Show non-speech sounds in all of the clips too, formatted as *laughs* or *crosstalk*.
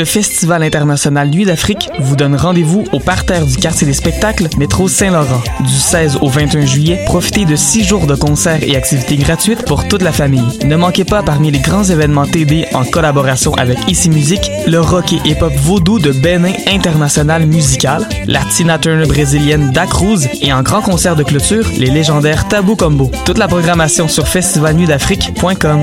Le Festival international Nuit d'Afrique vous donne rendez-vous au parterre du quartier des spectacles, métro Saint-Laurent. Du 16 au 21 juillet, profitez de six jours de concerts et activités gratuites pour toute la famille. Ne manquez pas parmi les grands événements TD en collaboration avec Ici Musique, le rock et hip-hop vaudou de Benin International Musical, la Tina Turner brésilienne Da Cruz et en grand concert de clôture, les légendaires Tabou Combo. Toute la programmation sur festivalnuitdafrique.com.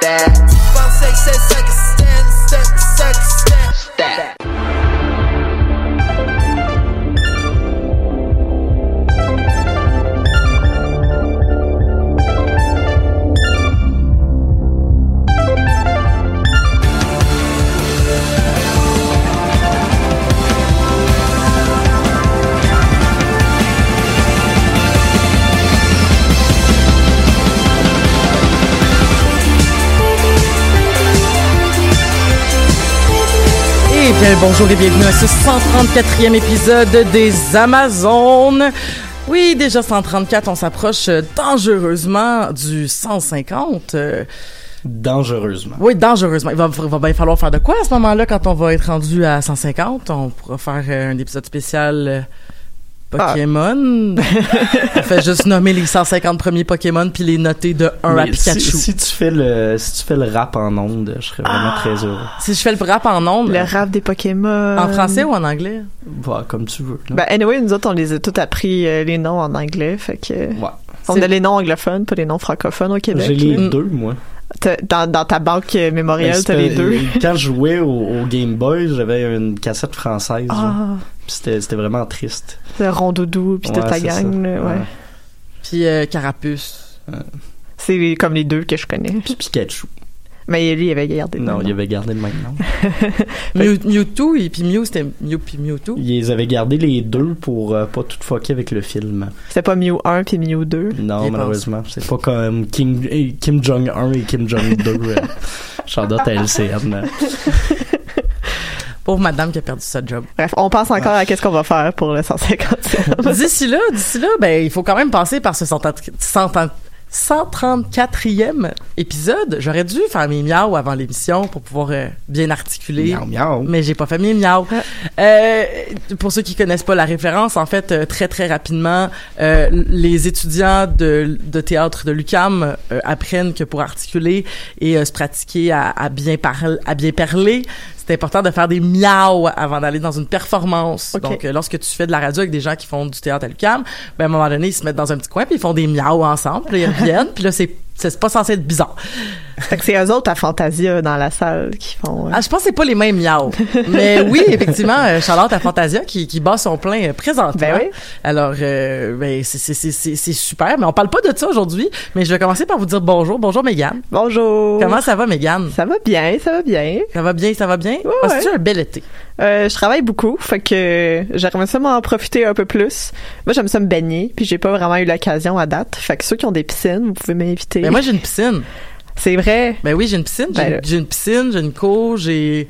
that. Bien, bonjour et bienvenue à ce 134e épisode des Amazones. Oui, déjà 134, on s'approche euh, dangereusement du 150. euh, Dangereusement. oui, dangereusement. Il va, va bien falloir faire de quoi à ce moment-là quand on va être rendu à 150? On pourra faire euh, un épisode spécial Pokémon. on fait juste nommer les 150 premiers Pokémon puis les noter de 1 à Pikachu. Si, si tu fais le si tu fais le rap en ondes, je serais vraiment très heureux. Si je fais le rap en ondes, Le rap des Pokémon. en français ou en anglais? Va comme tu veux. là. Ben, anyway, nous autres, on les a tous appris euh, les noms en anglais. Fait que. ouais. On a les noms anglophones, pas les noms francophones au Québec. J'ai les deux, moi. Dans, dans ta banque euh, mémorielle, Mais t'as les deux? Quand je jouais au, au Game Boy, j'avais une cassette française. Ah, c'était vraiment triste. Le rondoudou, puis toute c'est gang. ça. là, ouais. Puis euh, Carapuce. C'est comme les deux que je connais. Puis Pikachu. Mais lui, il avait gardé le Non, il avait gardé le même nom. *laughs* Mew, Mewtwo et puis Mew c'était Mew puis Mewtwo. Ils avaient gardé les deux pour euh, pas tout fucker avec le film. C'était pas Mew 1 puis Mew 2. Non, malheureusement. C'est pas comme King, eh, Kim Jong-un et Kim Jong-2. euh, *laughs* Chandotte à LCN. *laughs* Pauvre madame qui a perdu sa job. Bref, on pense encore à qu'est-ce qu'on va faire pour le 150. *laughs* d'ici là, d'ici là, ben il faut quand même passer par ce 130 134e épisode. J'aurais dû faire mes miaus avant l'émission pour pouvoir euh, bien articuler. Miaou, miaou. Mais j'ai pas fait mes miaus. Euh, pour ceux qui connaissent pas la référence, en fait, euh, très très rapidement, euh, les étudiants de, de théâtre de l'UCAM euh, apprennent que pour articuler et euh, se pratiquer à, à bien parler, à bien parler, c'est important de faire des miaus avant d'aller dans une performance. Donc, euh, lorsque tu fais de la radio avec des gens qui font du théâtre à l'UCAM, ben, à un moment donné, ils se mettent dans un petit coin puis ils font des miaus ensemble, puis ils reviennent, *laughs* puis là, c'est c'est pas censé être bizarre. fait que c'est eux autres à Fantasia dans la salle qui font. euh, Ah, je pense que c'est pas les mêmes miaus. *laughs* Mais oui, effectivement, euh, Charlotte à Fantasia qui, qui bat son plein euh, présentement. Ben oui. Alors, euh, ben, c'est, c'est, c'est, c'est, c'est super. Mais on parle pas de ça aujourd'hui. Mais je vais commencer par vous dire bonjour. Bonjour, Mégane. Bonjour. Comment ça va, Mégane? Ça va bien, ça va bien. Ça va bien, ça va bien? Ouais, Passes-tu ouais. un bel été? Euh, je travaille beaucoup, fait que j'aimerais ça m'en profiter un peu plus. Moi, j'aime ça me baigner, puis j'ai pas vraiment eu l'occasion à date. Fait que ceux qui ont des piscines, vous pouvez m'inviter. Ben, moi, j'ai une piscine. C'est vrai. Ben oui, j'ai une piscine. J'ai, Ben une piscine, j'ai une cour, j'ai,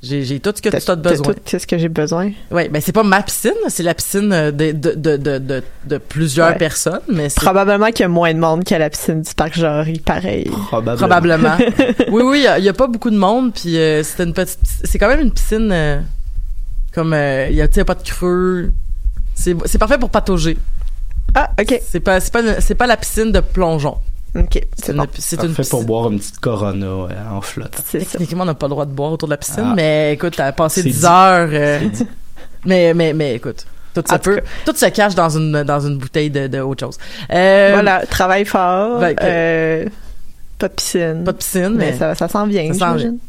J'ai, j'ai tout ce que tu as besoin. t'as tout ce que j'ai besoin. Oui, ben c'est pas ma piscine, c'est la piscine de, de, de, de, de, de plusieurs Ouais. personnes, mais c'est Probablement qu'il y a moins de monde qu'à la piscine du parc Jory, pareil. Probablement. probablement. *laughs* oui, oui, il y a- pas beaucoup de monde, puis euh, c'est une petite, c'est quand même une piscine euh, comme euh, il y a, pas de creux. C'est, c'est parfait pour patauger. Ah, ok. C'est pas, c'est pas, c'est pas la piscine de plongeon. Ok, C'est c'est une, une pour piscine. boire une petite Corona ouais, en flotte. Techniquement, on n'a pas le droit de boire autour de la piscine, Ah. mais écoute, t'as passé C'est 10 dit. heures. euh, *laughs* mais, mais, mais écoute, tout ça peut, tout se cache dans une, dans une bouteille de, de autre chose. Euh, Voilà, travaille fort. ben, que- euh, pas de piscine. Pas de piscine, mais mais. ça, ça s'en vient, j'imagine. *laughs*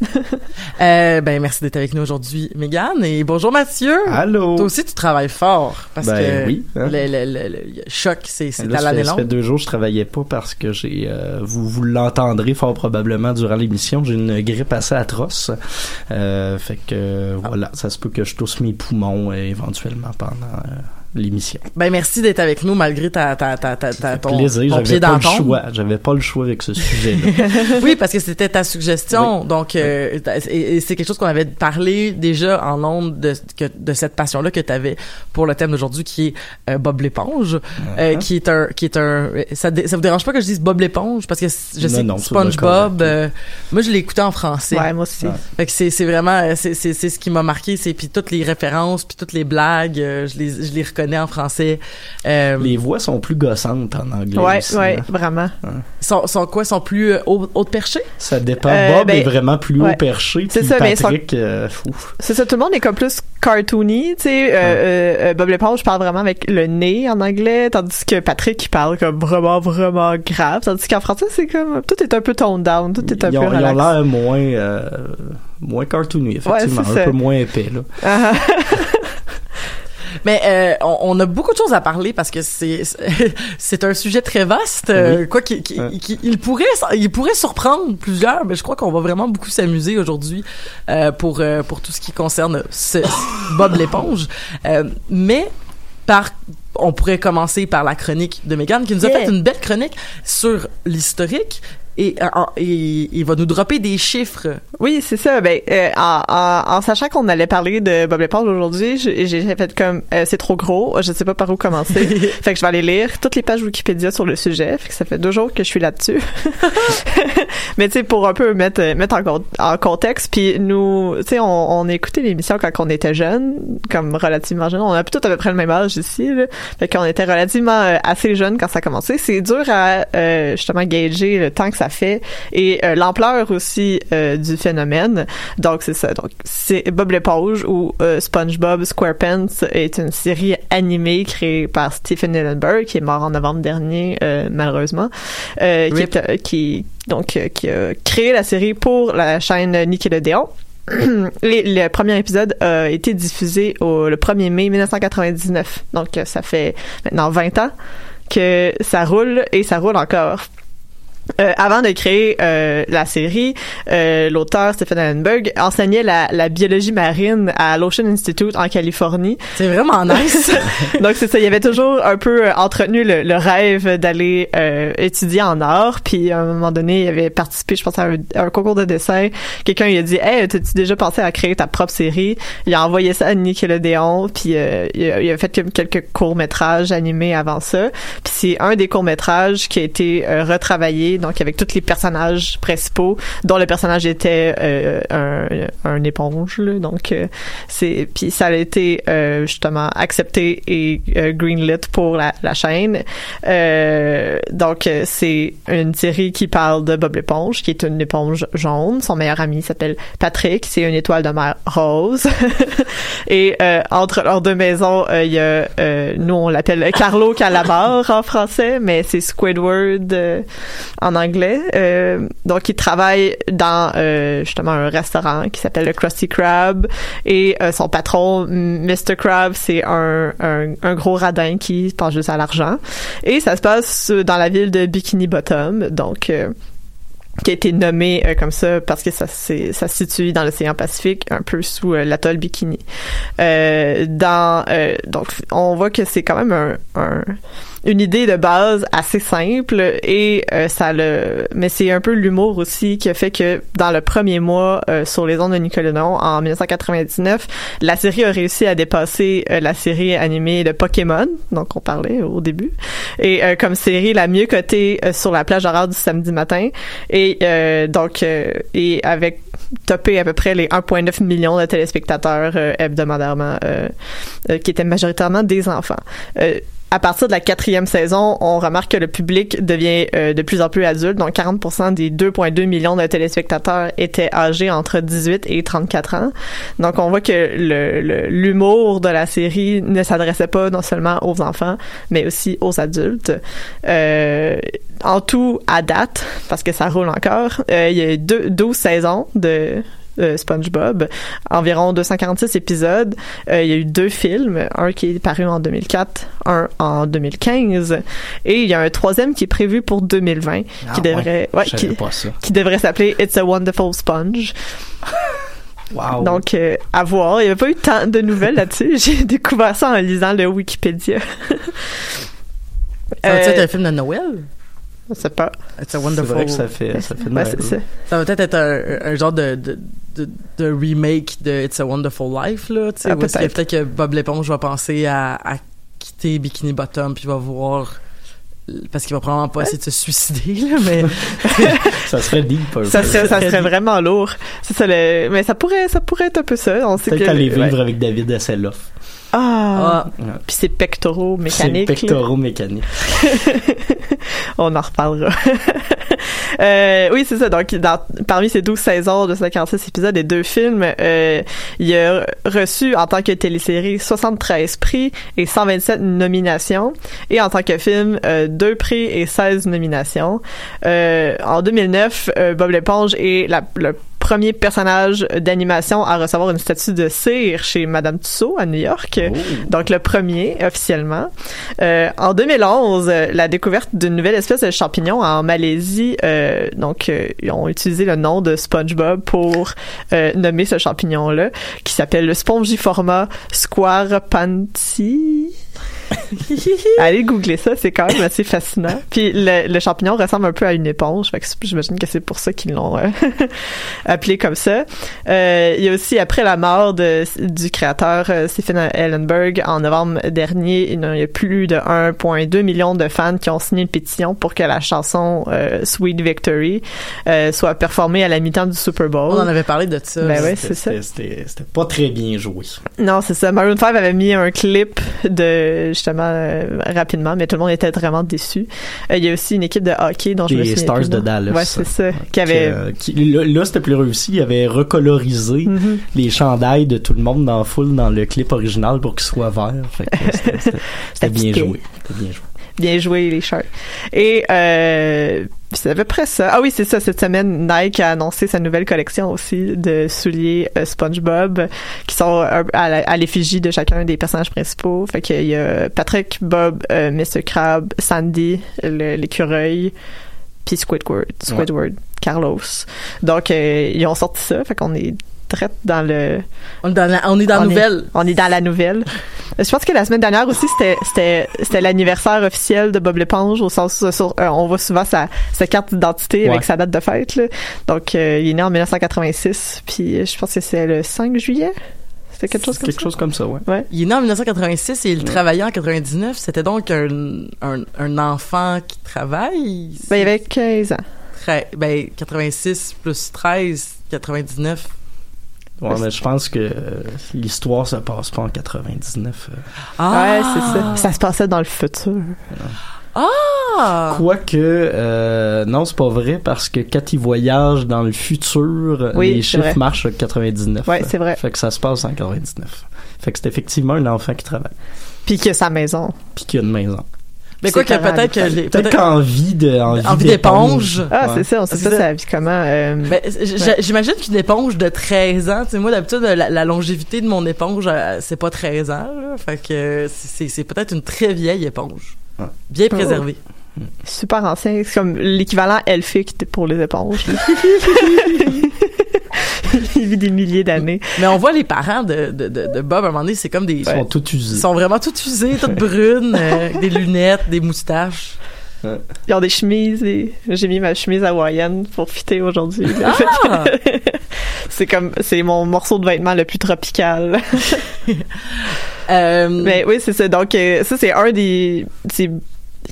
Euh, ben, merci d'être avec nous aujourd'hui, Mégane. Et bonjour, Mathieu. Allô? Toi aussi, tu travailles fort. Parce Ben que oui, hein. le, le, le, le choc, c'est, à ça, fait, l'année ça fait longue. deux jours que je travaillais pas parce que j'ai, euh, vous, vous l'entendrez fort probablement durant l'émission, j'ai une grippe assez atroce. Euh, fait que Ah. voilà, ça se peut que je tousse mes poumons euh, éventuellement pendant euh, l'émission. Ben, merci d'être avec nous malgré ta, ta, ta, ta, ton, plaisir, ton j'avais pied pas dans le choix, j'avais pas le choix avec ce sujet-là. *laughs* oui, parce que c'était ta suggestion. Donc, euh, et, et c'est quelque chose qu'on avait parlé déjà en ondes de, que, de cette passion-là que tu avais pour le thème d'aujourd'hui, qui est euh, Bob l'éponge, euh, qui est un, qui est un. Ça, ça vous dérange pas que je dise Bob l'éponge? Parce que je Non, sais non, que SpongeBob. euh, moi, je l'ai écouté en français. Ouais, moi aussi. Fait que c'est c'est vraiment c'est c'est c'est ce qui m'a marqué c'est puis toutes les références puis toutes les blagues je les je les reconnais en français euh, Les voix sont plus gossantes en anglais. Ouais, aussi, ouais, hein. vraiment. sont sont quoi? Sont plus euh, haut, haut de perché? Ça dépend. Euh, Bob ben, est vraiment plus ouais. haut perché. C'est ça, mais Patrick, euh, ouf. C'est ça, tout le monde est comme plus cartoony, tu sais. euh, Bob l'éponge parle vraiment avec le nez en anglais, tandis que Patrick, il parle comme vraiment, vraiment grave. Tandis qu'en français, c'est comme, tout est un peu toned down, tout est un Ils peu ont, ils ont l'air moins, euh, moins cartoony, effectivement. c'est un ça. peu moins épais, là. Ah, *laughs* mais euh, on, on a beaucoup de choses à parler parce que c'est *laughs* c'est un sujet très vaste euh, quoi qui, qui, Ouais. qui- il pourrait il pourrait surprendre plusieurs mais je crois qu'on va vraiment beaucoup s'amuser aujourd'hui euh, pour euh, pour tout ce qui concerne ce, *laughs* Bob l'éponge Euh, mais par on pourrait commencer par la chronique de Megan qui nous a Yeah. fait une belle chronique sur l'historique et, euh, et il va nous dropper des chiffres Oui, c'est ça. Ben, euh, en, en, en sachant qu'on allait parler de Bob l'éponge aujourd'hui, j'ai fait comme euh, c'est trop gros, je sais pas par où commencer. *laughs* fait que je vais aller lire toutes les pages Wikipédia sur le sujet. Fait que ça fait deux jours que je suis là-dessus. *laughs* Mais tu sais, pour un peu mettre mettre en, con- en contexte, puis nous, tu sais, on, on a écouté l'émission quand on était jeunes, comme relativement jeunes. On a tout à peu près le même âge ici. Là. Fait qu'on était relativement assez jeunes quand ça a commencé. C'est dur à euh, justement gager le temps que ça fait et euh, l'ampleur aussi euh, du phénomène. Donc c'est ça. Donc c'est Bob l'éponge ou euh, SpongeBob SquarePants est une série animée créée par Stephen Hillenburg qui est mort en novembre dernier malheureusement. Qui, Rip. est, qui donc qui a créé la série pour la chaîne Nickelodeon. *clears throat* Et le premier épisode a été diffusé au, le 1er mai 1999. Donc, ça fait maintenant 20 ans que ça roule et ça roule encore. Euh, avant de créer euh, la série, euh, l'auteur Stephen Allenberg enseignait la, la biologie marine à l'Ocean Institute en Californie. c'est vraiment nice *laughs* Donc c'est ça, il avait toujours un peu euh, entretenu le, le rêve d'aller euh, étudier en art. Puis à un moment donné, il avait participé, je pense, à un, à un concours de dessin. Quelqu'un lui a dit, hey, t'as-tu déjà pensé à créer ta propre série Il a envoyé ça à Nickelodeon, puis euh, il, a, il a fait quelques courts métrages animés avant ça. Puis c'est un des courts métrages qui a été retravaillé, donc avec tous les personnages principaux, dont le personnage était euh, un, un éponge. Là, donc euh, c'est puis ça a été euh, justement accepté et euh, greenlit pour la, la chaîne. Euh, donc euh, c'est une série qui parle de Bob l'éponge, qui est une éponge jaune. Son meilleur ami s'appelle Patrick, c'est une étoile de mer rose. *laughs* et entre leurs deux maisons, il y a nous on l'appelle Carlo Calamar en français, mais c'est Squidward en anglais. Euh, donc il travaille dans euh, justement un restaurant qui s'appelle le Krusty Krab et euh, son patron Mr Krab c'est un, un, gros radin qui pense juste à l'argent et ça se passe dans la ville de Bikini Bottom donc qui a été nommé euh, comme ça parce que ça, ça se situe dans l'océan Pacifique, un peu sous l'atoll Bikini. Donc, on voit que c'est quand même un, une idée de base assez simple et euh, ça le mais c'est un peu l'humour aussi qui a fait que dans le premier mois euh, sur les ondes de Nickelodeon en 1999 la série a réussi à dépasser euh, la série animée de Pokémon donc on parlait au début et euh, comme série la mieux cotée euh, sur la plage horaire du samedi matin et euh, donc et avec topé à peu près les 1,9 millions de téléspectateurs hebdomadairement qui étaient majoritairement des enfants. À partir de la quatrième saison, on remarque que le public devient euh, de plus en plus adulte. Donc, 40% des 2,2 millions de téléspectateurs étaient âgés entre 18 et 34 ans. Donc, on voit que le- le- l'humour de la série ne s'adressait pas non seulement aux enfants, mais aussi aux adultes. Euh, en tout, à date, parce que ça roule encore, euh, il y a eu deux, 12 saisons de euh, SpongeBob, environ 246 épisodes. Euh, il y a eu deux films, un qui est paru en 2004, un en 2015, et il y a un troisième qui est prévu pour 2020, Ah, qui devrait, ouais, qui, devrait s'appeler It's a Wonderful Sponge. Wow. Donc, euh, à voir. Il n'y a pas eu tant de nouvelles là-dessus. *laughs* J'ai découvert ça en lisant le Wikipédia. Ça va être un film de Noël? Je sais pas. It's a c'est wonderful. vrai que ça fait, ça fait de Ouais, mal. c'est ça. Ça va peut-être être un, un genre de, de, de, de remake de It's a Wonderful Life, là. Tu sais, Ah, peut-être. que Bob l'éponge va penser à, à quitter Bikini Bottom puis va voir parce qu'il va probablement pas essayer de se suicider là, mais *laughs* Ça serait deep un Ça peu. serait, ça serait vraiment lourd. C'est ça le, mais ça pourrait, ça pourrait être un peu ça. On sait Peut-être que. aller ouais. vivre avec David Hasselhoff. Ah. ah, Puis ses pectoraux C'est mécaniques. là. pectoraux mécaniques. *laughs* On en reparlera. *laughs* Euh, oui, c'est ça. Donc, dans, parmi ces 12 saisons de 56 épisodes et deux films, euh, il a reçu en tant que télésérie 73 prix et 127 nominations. Et en tant que film, euh, deux prix et 16 nominations. Euh, en 2009, euh, Bob l'éponge est la, le premier personnage d'animation à recevoir une statue de cire chez Madame Tussaud à New York. Donc, le premier, officiellement. Euh, en 2011, euh, la découverte d'une nouvelle espèce de champignon en Malaisie, euh, donc euh, ils ont utilisé le nom de SpongeBob pour euh, nommer ce champignon-là, qui s'appelle le Spongiforma squarepanti. *laughs* Allez googler ça, c'est quand même assez fascinant. Puis le, le champignon ressemble un peu à une éponge, fait que c'est- j'imagine que c'est pour ça qu'ils l'ont euh, *laughs* appelé comme ça. Euh, il y a aussi après la mort de, du créateur euh, Stephen Ellenberg en novembre dernier, il y a plus de 1,2 million de fans qui ont signé une pétition pour que la chanson euh, Sweet Victory euh, soit performée à la mi-temps du Super Bowl. on en avait parlé de ça. Ben ouais, C'était- c'est ça. c'était pas très bien joué. Non, c'est ça. Maroon 5 avait mis un clip de justement euh, rapidement, mais tout le monde était vraiment déçu. Euh, il y a aussi une équipe de hockey dont je me Les souviens Stars plus, de? Dallas. Ouais, c'est ça. Qui avait qui- là, là, c'était plus réussi. Il avait recolorisé Mhm. les chandails de tout le monde dans la foule dans le clip original pour qu'ils soient verts. C'était- bien joué. C'était bien joué. Bien joué, les Sharks. Et euh, c'est à peu près ça. Ah oui, c'est ça. Cette semaine, Nike a annoncé sa nouvelle collection aussi de souliers euh, SpongeBob qui sont euh, à, l'effigie de chacun des personnages principaux. Fait qu'il y a Patrick, Bob, euh, Mr. Crab, Sandy, l'écureuil, puis Squidward, Squidward, Carlos. Donc, euh, ils ont sorti ça. Fait qu'on est très dans le... On est dans la, on est dans la On est- nouvelle. On est dans la nouvelle. Euh, Je pense que la semaine dernière aussi, c'était c'était c'était l'anniversaire officiel de Bob l'éponge au sens où sur, euh, on voit souvent sa, sa carte d'identité Ouais. avec sa date de fête. Là. Donc, euh, il est né en 1986, puis euh, je pense que c'est le 5 juillet. C'était quelque chose comme Quelque ça? chose comme ça, ouais. Il est né en 1986 et il travaillait en 99. C'était donc un, un, un enfant qui travaille? Ben, il avait 15 ans. Très- ben, 86 plus 13, 99. Ouais, mais je pense que euh, l'histoire se passe pas en 99. euh. Ouais, c'est ça. Ça se passait dans le futur. Ah! Quoique, euh, non, c'est pas vrai parce que quand ils voyagent dans le futur, Oui, les chiffres vrai. marchent à 99. Ouais, c'est vrai. Fait que ça se passe en 99. Fait que c'est effectivement un enfant qui travaille. Puis que sa maison. Puis qui a une maison. Mais quoi que peut-être que Peut-être qu'envie de, envie, Envie d'éponge. Ah, Ouais. c'est ça. On sait C'est pas ça. sa vie comment. euh, Ben, j'imagine qu'une éponge de 13 ans, tu sais, moi, d'habitude, la, la longévité de mon éponge, euh, c'est pas 13 ans, là. Fait que c'est c'est peut-être une très vieille éponge. Ouais. Bien préservée. super ancien. C'est comme l'équivalent elfique pour les éponges. *laughs* *laughs* il vit des milliers d'années. Mais on voit les parents de, de, de, de Bob, à un moment donné, c'est comme des... Ils sont tous Ils usés. sont vraiment tout usés, toutes brunes, euh, des lunettes, des moustaches. Ils ont des chemises et j'ai mis ma chemise hawaïenne pour fitter aujourd'hui. Ah! *laughs* c'est comme, c'est mon morceau de vêtement le plus tropical. *laughs* Euh, Mais oui, c'est ça. Donc, euh, ça, c'est un des, c'est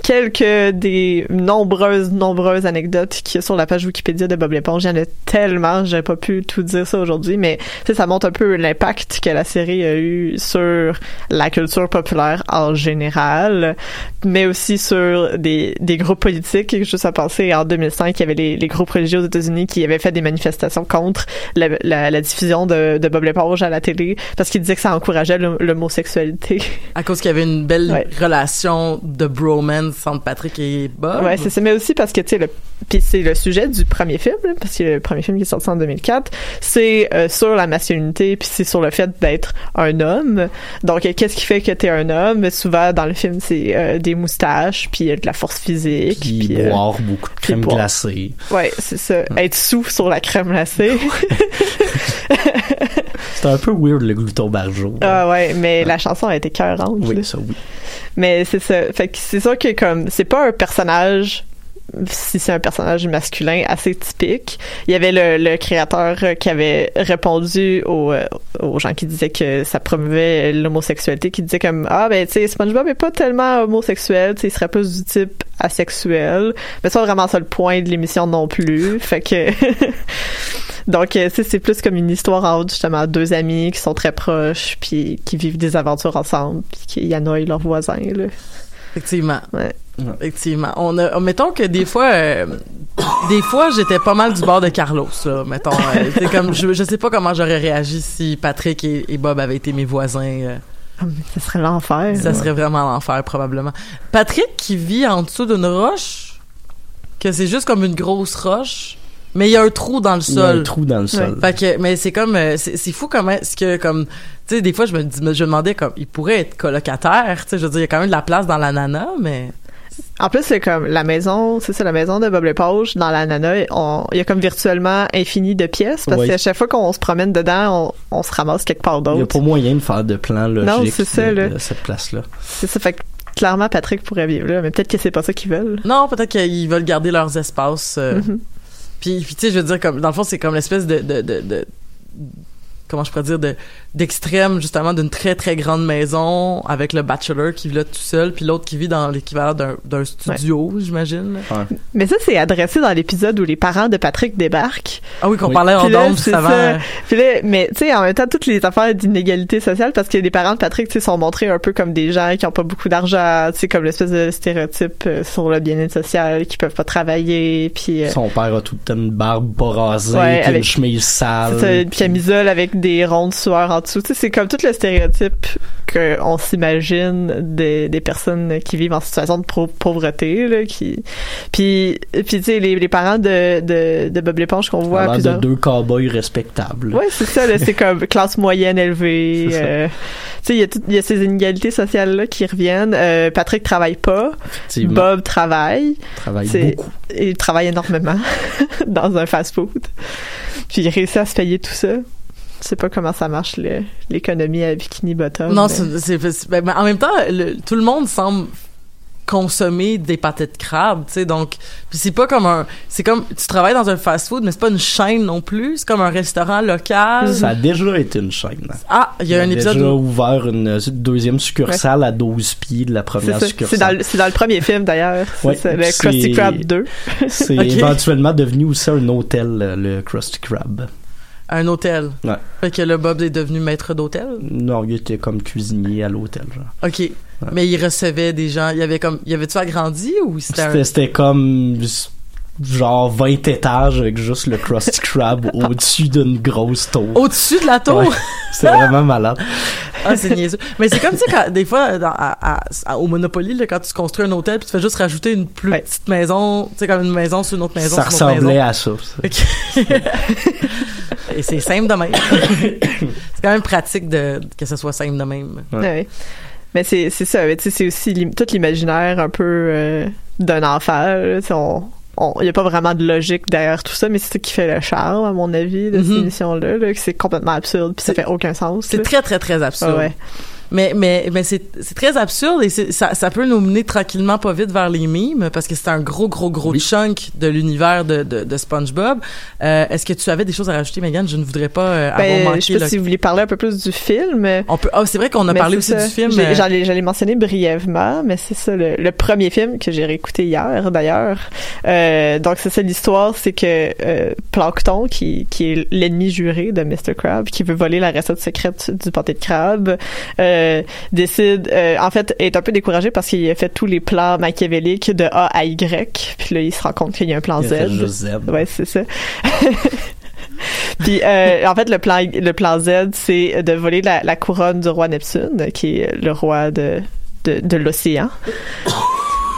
quelques des nombreuses, nombreuses anecdotes a sur la page Wikipédia de Bob l'éponge. Il y en a tellement, j'ai pas pu tout dire ça aujourd'hui, mais ça montre un peu l'impact que la série a eu sur la culture populaire en général, mais aussi sur des, des groupes politiques. Juste à penser, en 2005, il y avait les, les groupes religieux aux États-Unis qui avaient fait des manifestations contre la, la, la diffusion de, de Bob l'éponge à la télé parce qu'ils disaient que ça encourageait l'hom- l'homosexualité. à cause qu'il y avait une belle Ouais. relation de bromance entre Patrick et Bob. Ouais, c'est ça, mais aussi parce que tu sais le puis c'est le sujet du premier film là, parce que le premier film qui est sorti en 2004, c'est euh, sur la masculinité puis c'est sur le fait d'être un homme. Donc euh, qu'est-ce qui fait que t'es un homme? Souvent dans le film c'est euh, des moustaches puis euh, de la force physique Puis puis euh, boire beaucoup de crème glacée. ouais, c'est ça, être sous sur la crème glacée. *laughs* C'était un peu weird le glouton barjo. ah ouais, mais la chanson a été cœurante. là. Oui, ça oui. Mais c'est ça. Fait que c'est sûr que comme c'est pas un personnage si c'est un personnage masculin assez typique. Il y avait le, le créateur qui avait répondu aux, euh, aux gens qui disaient que ça promouvait l'homosexualité, qui disait comme ah ben tu sais SpongeBob est pas tellement homosexuel, tu sais il serait plus du type asexuel. Mais c'est pas vraiment ça le point de l'émission non plus. *laughs* Fait que *laughs* donc euh, tu sais, c'est plus comme une histoire entre justement deux amis qui sont très proches puis qui vivent des aventures ensemble puis qui annoient leurs voisins là. Effectivement. Ouais. Effectivement. On a, mettons que des fois, euh, des fois, j'étais pas mal du bord de Carlos, là. Mettons, euh, c'est comme, je, je sais pas comment j'aurais réagi si Patrick et, et Bob avaient été mes voisins. euh, Ah, ça serait l'enfer. ça serait vraiment l'enfer, probablement. Patrick qui vit en dessous d'une roche, que c'est juste comme une grosse roche, mais il y a un trou dans le Il y a un sol. trou dans le sol. Fait que, mais c'est comme, euh, c'est c'est fou comment est-ce que, comme, tu sais, des fois, je me, dis- je me demandais, comme, il pourrait être colocataire, tu sais, je veux dire, il y a quand même de la place dans l'ananas, mais... En plus, c'est comme la maison, c'est ça, la maison de Bob l'éponge dans la nana, il y a comme virtuellement infini de pièces parce Oui. qu'à chaque fois qu'on se promène dedans, on, on se ramasse quelque part Il n'y a d'autre. pas moyen de faire de plan logique c'est ça, de, là. de cette place-là. C'est ça, fait que clairement Patrick pourrait vivre là, mais peut-être que c'est pas ça qu'ils veulent. Non, peut-être qu'ils veulent garder leurs espaces. euh, Mhm. Puis, puis tu sais, je veux dire, comme, dans le fond, c'est comme l'espèce de, de, de, de- comment je pourrais dire, de, d'extrême, justement, d'une très, très grande maison avec le bachelor qui vit là tout seul, puis l'autre qui vit dans l'équivalent d'un, d'un studio, j'imagine. Mais ça, c'est adressé dans l'épisode où les parents de Patrick débarquent. Ah oui, qu'on Oui. parlait en Puis avant. ça. euh, Puis là, mais tu sais, en même temps, toutes les affaires d'inégalité sociale, parce que les parents de Patrick, tu sais, sont montrés un peu comme des gens qui ont pas beaucoup d'argent, tu sais, comme l'espèce de stéréotype euh, sur le bien-être social, qui peuvent pas travailler, puis euh, Son père a tout le temps une barbe pas rasée, Ouais, puis avec- une chemise sale. ça, une camisole avec des rondes sueur en dessous. C'est comme tout le stéréotype qu'on s'imagine des, des personnes qui vivent en situation de pau- pauvreté, là, qui, puis, puis tu sais, les, les parents de, de, de Bob l'éponge qu'on voit l'air de plusieurs deux cowboys respectables. Ouais, c'est ça, c'est *laughs* comme classe moyenne élevée. Euh, tu sais, il y a y, ces inégalités sociales-là qui reviennent. Euh, Patrick travaille pas. Bob travaille. il travaille beaucoup. Il travaille énormément *laughs* dans un fast-food. Puis il réussit à se payer tout ça. Je sais pas comment ça marche, l'économie à Bikini Bottom. Non, mais- c'est, ben, mais en même temps, le- tout le monde semble consommer des pâtés de crabe, tu sais, donc, puis c'est pas comme un, c'est comme, tu travailles dans un fast-food, mais c'est pas une chaîne non plus, c'est comme un restaurant local. Ça a déjà été une chaîne. hein. Ah, il y a un épisode déjà où, ouvert une euh, deuxième succursale à 12 pieds de la C'est première succursale. C'est dans, le- c'est dans le premier film, d'ailleurs. C'est Ouais, le c'est- Krusty Krab 2. C'est *laughs* Ok. éventuellement devenu aussi un hôtel, euh, le Krusty Krab. Un hôtel. Ouais. Fait que le Bob est devenu maître d'hôtel? Non, il était comme cuisinier à l'hôtel. genre. OK. Mais il recevait des gens, il y avait comme, il y avait-tu agrandi ou c'était un... C'était comme genre 20 étages avec juste le Krusty Krab *laughs* au-dessus d'une grosse tour. Au-dessus de la tour? Ouais. *laughs* C'était vraiment malade. Ah, c'est niaiseux. Mais c'est comme, tu sais, quand- des fois, dans- à- à- à- au Monopoly, là, quand tu construis un hôtel, puis tu fais juste rajouter une plus Ouais. petite maison, tu sais, comme une maison sur une autre maison ça sur une autre ressemblait maison. à ça. ça. Ok. *laughs* Et c'est simple de même. *coughs* c'est quand même pratique de, que ce soit simple de même. Ouais. Ouais. Mais c'est c'est ça, mais tu sais, c'est aussi tout l'imaginaire un peu euh, d'un enfant. là. On, il y a pas vraiment de logique derrière tout ça, mais c'est ça qui fait le charme, à mon avis, de cette émission-là, là, que c'est complètement absurde, puis ça fait aucun sens. C'est très, très, très absurde. Ouais, ouais. Mais, mais, mais c'est, c'est très absurde et ça, ça peut nous mener tranquillement pas vite vers les mimes parce que c'est un gros, gros, gros chunk de l'univers de, de, de SpongeBob. Euh, est-ce que tu avais des choses à rajouter, Megan? Je ne voudrais pas euh, avoir Ben, manqué je sais pas le- si vous voulez parler un peu plus du film. On peut, ah, c'est vrai qu'on a Mais parlé aussi ça. du film. Euh, j'allais mentionner brièvement, mais c'est ça, le, le premier film que j'ai réécouté hier, d'ailleurs. Euh, donc, c'est ça l'histoire, c'est que euh, Plankton, qui, qui est l'ennemi juré de Mr. Crab, qui veut voler la recette secrète du pâté de crabe, euh, décide, euh, en fait, est un peu découragé parce qu'il a fait tous les plans machiavéliques de A à Y, puis là, il se rend compte qu'il y a un plan Il a fait Z. juste Z. Ouais, c'est ça. *laughs* Puis euh, en fait le plan le plan Z c'est de voler la, la couronne du roi Neptune qui est le roi de de, de l'océan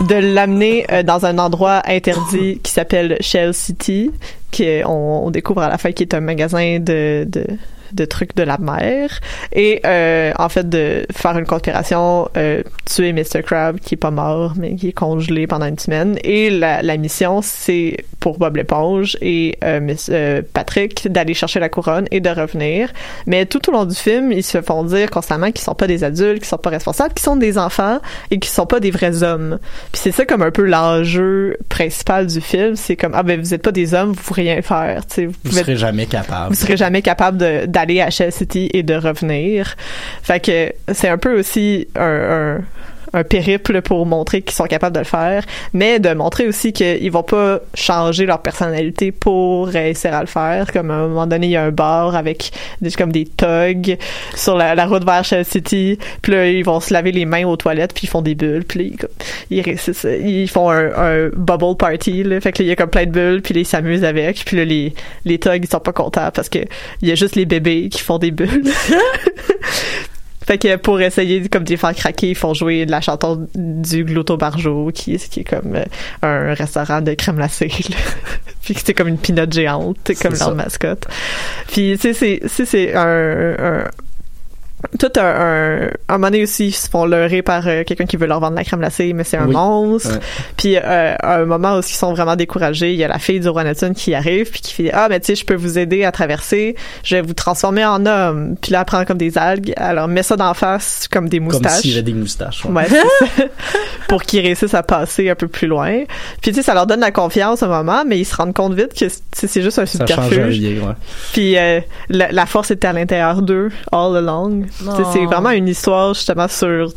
de l'amener euh, dans un endroit interdit qui s'appelle Shell City qui on, on découvre à la fin qui est un magasin de de de trucs de la mer et euh, en fait de faire une conspiration euh, tuer Mr. Crab qui est pas mort mais qui est congelé pendant une semaine et la, la mission c'est pour Bob l'éponge et euh, Miss- euh, Patrick d'aller chercher la couronne et de revenir mais tout au long du film ils se font dire constamment qu'ils sont pas des adultes qu'ils sont pas responsables qu'ils sont des enfants et qu'ils sont pas des vrais hommes puis c'est ça comme un peu l'enjeu principal du film c'est comme ah ben vous êtes pas des hommes vous pouvez rien faire tu vous Vous pouvez serez jamais capable. vous serez jamais capable de- d'aller à Shell City et de revenir. Fait que c'est un peu aussi un, un, un périple pour montrer qu'ils sont capables de le faire, mais de montrer aussi qu'ils vont pas changer leur personnalité pour réussir à le faire. Comme à un moment donné, il y a un bar avec des, comme des thugs sur la, route vers Shell City, puis là, ils vont se laver les mains aux toilettes, puis ils font des bulles, puis ils réussissent- ils font un, un bubble party, là. Fait que là, il y a comme plein de bulles, puis là, ils s'amusent avec, puis là, les, les thugs, ils sont pas contents parce que il y a juste les bébés qui font des bulles. *laughs* Fait que pour essayer comme de les faire craquer, ils font jouer de la chanson du Glotto Barjo, qui, est- qui est comme euh, un restaurant de crème glacée. *laughs* Puis que c'est comme une pinotte géante, comme leur ça. mascotte. Puis tu sais, c'est un, un tout un, un, un moment donné aussi, ils se font leurrer par euh, quelqu'un qui veut leur vendre la crème glacée, mais c'est un Oui. monstre. Ouais. Puis euh, à un moment où ils sont vraiment découragés, il y a la fille du roi Neptune qui arrive puis qui fait ah mais tu sais je peux vous aider à traverser, je vais vous transformer en homme. Puis là elle prend comme des algues, alors met ça d'en face comme des Comme moustaches. s'il y avait des moustaches. ouais. Ouais, ça. *laughs* pour qu'ils réussissent à passer un peu plus loin. Puis tu sais, ça leur donne la confiance au moment, mais ils se rendent compte vite que c'est juste un subterfuge. ouais. Puis euh, la, la force était à l'intérieur d'eux, all along. C'est vraiment une histoire justement sur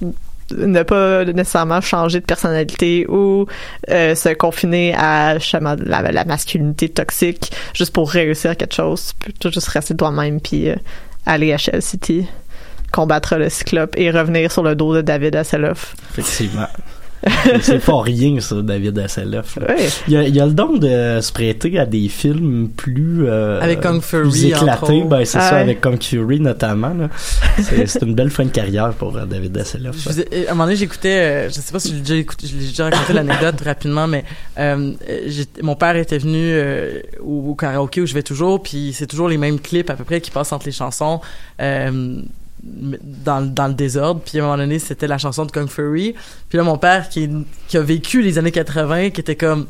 ne pas nécessairement changer de personnalité ou euh, se confiner à justement, la, la masculinité toxique juste pour réussir quelque chose. Tu peux juste rester toi-même puis euh, aller à Shell City, combattre le cyclope et revenir sur le dos de David Hasselhoff. Effectivement. C'est pas rien, ça, David Hasselhoff. Ouais. Il a, il a le don de se prêter à des films plus euh, Avec Kung Fury, plus éclatés. Ben, c'est Ah ça, ouais. avec Kung Fury notamment. *laughs* C'est une belle fin de carrière pour euh, David Hasselhoff. Je vous ai- à un moment donné, j'écoutais, euh, je sais pas si j'ai déjà écouté, je l'ai déjà raconté l'anecdote *laughs* rapidement, mais euh, mon père était venu euh, au, au karaoké où je vais toujours, puis c'est toujours les mêmes clips à peu près qui passent entre les chansons. Dans, dans le désordre. Puis à un moment donné c'était la chanson de Kung Fury. Puis là mon père qui, qui a vécu les années 80 qui était comme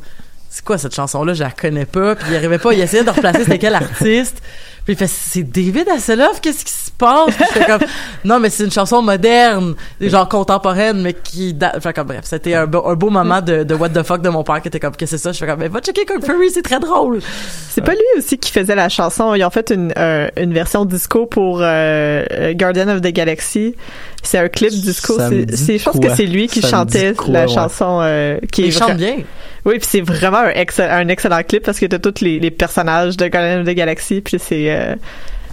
c'est quoi cette chanson là je la connais pas puis il arrivait pas. Il essayait de replacer c'était quel artiste. Puis il fait c'est David Hasselhoff? Qu'est-ce qui se passe? Puis j'étais comme non mais c'est une chanson moderne genre contemporaine mais qui date enfin comme bref c'était un, beau- un beau moment de, de what the fuck de mon père qui était comme qu'est-ce que c'est ça? Je fais comme mais va checker Kung Fury c'est très drôle. C'est pas lui aussi qui faisait la chanson. Ils ont fait une, euh, une version disco pour euh, euh, Guardian of the Galaxy. C'est un clip disco. C'est, je pense que c'est lui qui Ça chantait quoi, la ouais? chanson euh, qui il est chante bien Oui, puis c'est vraiment un, excell- un excellent clip parce que t'as tous les, les personnages de Guardian of the Galaxy. Puis c'est euh,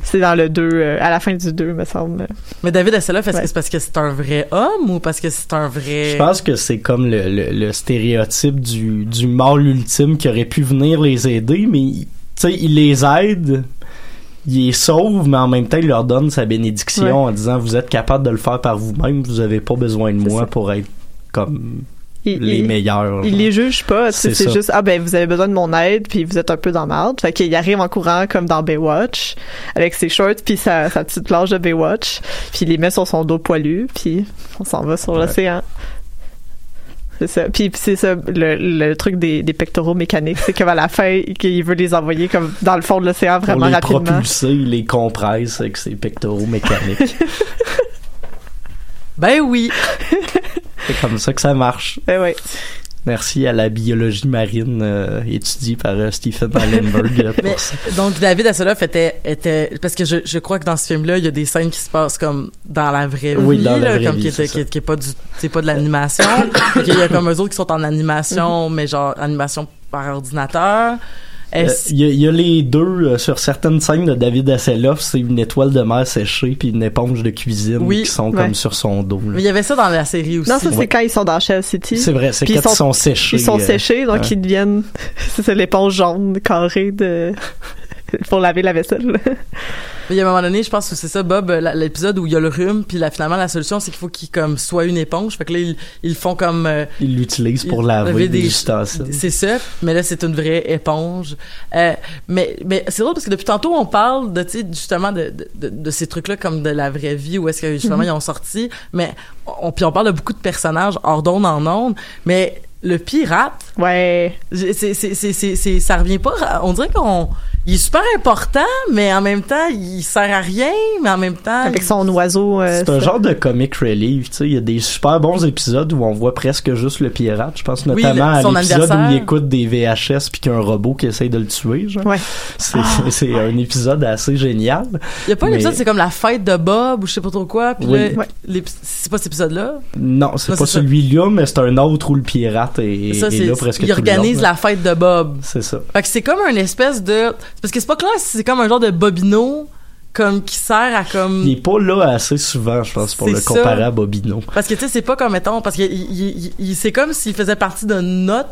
c'est dans le 2, à la fin du 2, me semble. mais David Hasselhoff est-ce Ouais. que c'est parce que c'est un vrai homme ou parce que c'est un vrai Je pense que c'est comme le, le, le stéréotype du, du mâle ultime qui aurait pu venir les aider, mais il- tu sais, il les aide, il les sauve, mais en même temps, il leur donne sa bénédiction Ouais. en disant vous êtes capable de le faire par vous-même, vous avez pas besoin de moi ça. pour être comme Il, les il- meilleurs. Il les juge pas, tu sais, C'est juste ah ben vous avez besoin de mon aide puis vous êtes un peu dans la merde. Fait qu'il arrive en courant comme dans Baywatch avec ses shorts puis sa, sa petite planche de Baywatch, puis il les met sur son dos poilu puis on s'en va sur l'océan. C'est ça. Puis c'est ça, le, le truc des, des pectoraux mécaniques, c'est qu'à la fin, qu'il veut les envoyer comme dans le fond de l'océan Pour vraiment les rapidement. propulser, il les compresse avec ses pectoraux mécaniques. *laughs* Ben oui. C'est comme ça que ça marche. Ouais. Merci à la biologie marine euh, étudiée par euh, Stephen Allenberg euh, pour Mais, ça. donc David Hasselhoff était était parce que je, je crois que dans ce film là il y a des scènes qui se passent comme dans la vraie Oui, vie dans la là, vraie comme vie, qui, c'est qui, qui est pas du c'est pas de l'animation *coughs* qu'il y a comme eux autres qui sont en animation mais genre animation par ordinateur Il y, a- il y a les deux euh, sur certaines scènes de David Hasselhoff, c'est une étoile de mer séchée puis une éponge de cuisine Oui, qui sont ouais. comme sur son dos. là. mais il y avait ça dans la série aussi Non, ça, c'est Ouais. quand ils sont dans Shell City. C'est vrai, c'est Puis quand ils ils sont- sont séchés. Ils sont euh, séchés, donc ils deviennent, *laughs* c'est ça, l'éponge jaune carrée de, *laughs* pour laver la vaisselle. *laughs* Il y a un moment donné, je pense que c'est ça, Bob, l'épisode où il y a le rhume, puis là, finalement, la solution, c'est qu'il faut qu'il comme soit une éponge. Fait que là, ils, ils font comme... euh, Ils l'utilisent pour laver des des-. C'est ça, mais là, c'est une vraie éponge. Euh, mais mais c'est drôle parce que depuis tantôt, on parle de, tu sais, justement, de, de, de, ces trucs-là comme de la vraie vie, où est-ce que, justement, ils ont sorti. Mais on, puis on parle de beaucoup de personnages hors d'onde en onde, mais le pirate, Ouais. c'est, c'est, c'est, c'est, c'est- ça revient pas. On dirait qu'on, il est super important, mais en même temps, il sert à rien, mais en même temps. Avec son oiseau. euh, C'est un genre de comic relief, tu sais. Il y a des super bons épisodes où on voit presque juste le pirate. Je pense Oui, notamment le- à l'épisode où il écoute des VHS puis qu'il y a un robot qui essaye de le tuer, genre. Ouais. C'est Ah. *laughs* c'est un épisode assez génial. Il y a pas un mais- épisode, c'est comme la fête de Bob ou je sais pas trop quoi. Puis Oui. Ouais. c'est pas cet épisode-là? Non, c'est pas ça. celui-là, mais c'est un autre où le pirate est, ça, est c'est, là presque il organise la fête de Bob. C'est ça. Fait que c'est comme un espèce de, parce que c'est pas clair si c'est comme un genre de bobino, comme qui sert à comme. Il est pas là assez souvent, je pense, pour le ça. comparer à Bobino. Parce que tu sais, c'est pas comme mettons, parce que c'est comme s'il faisait partie de notre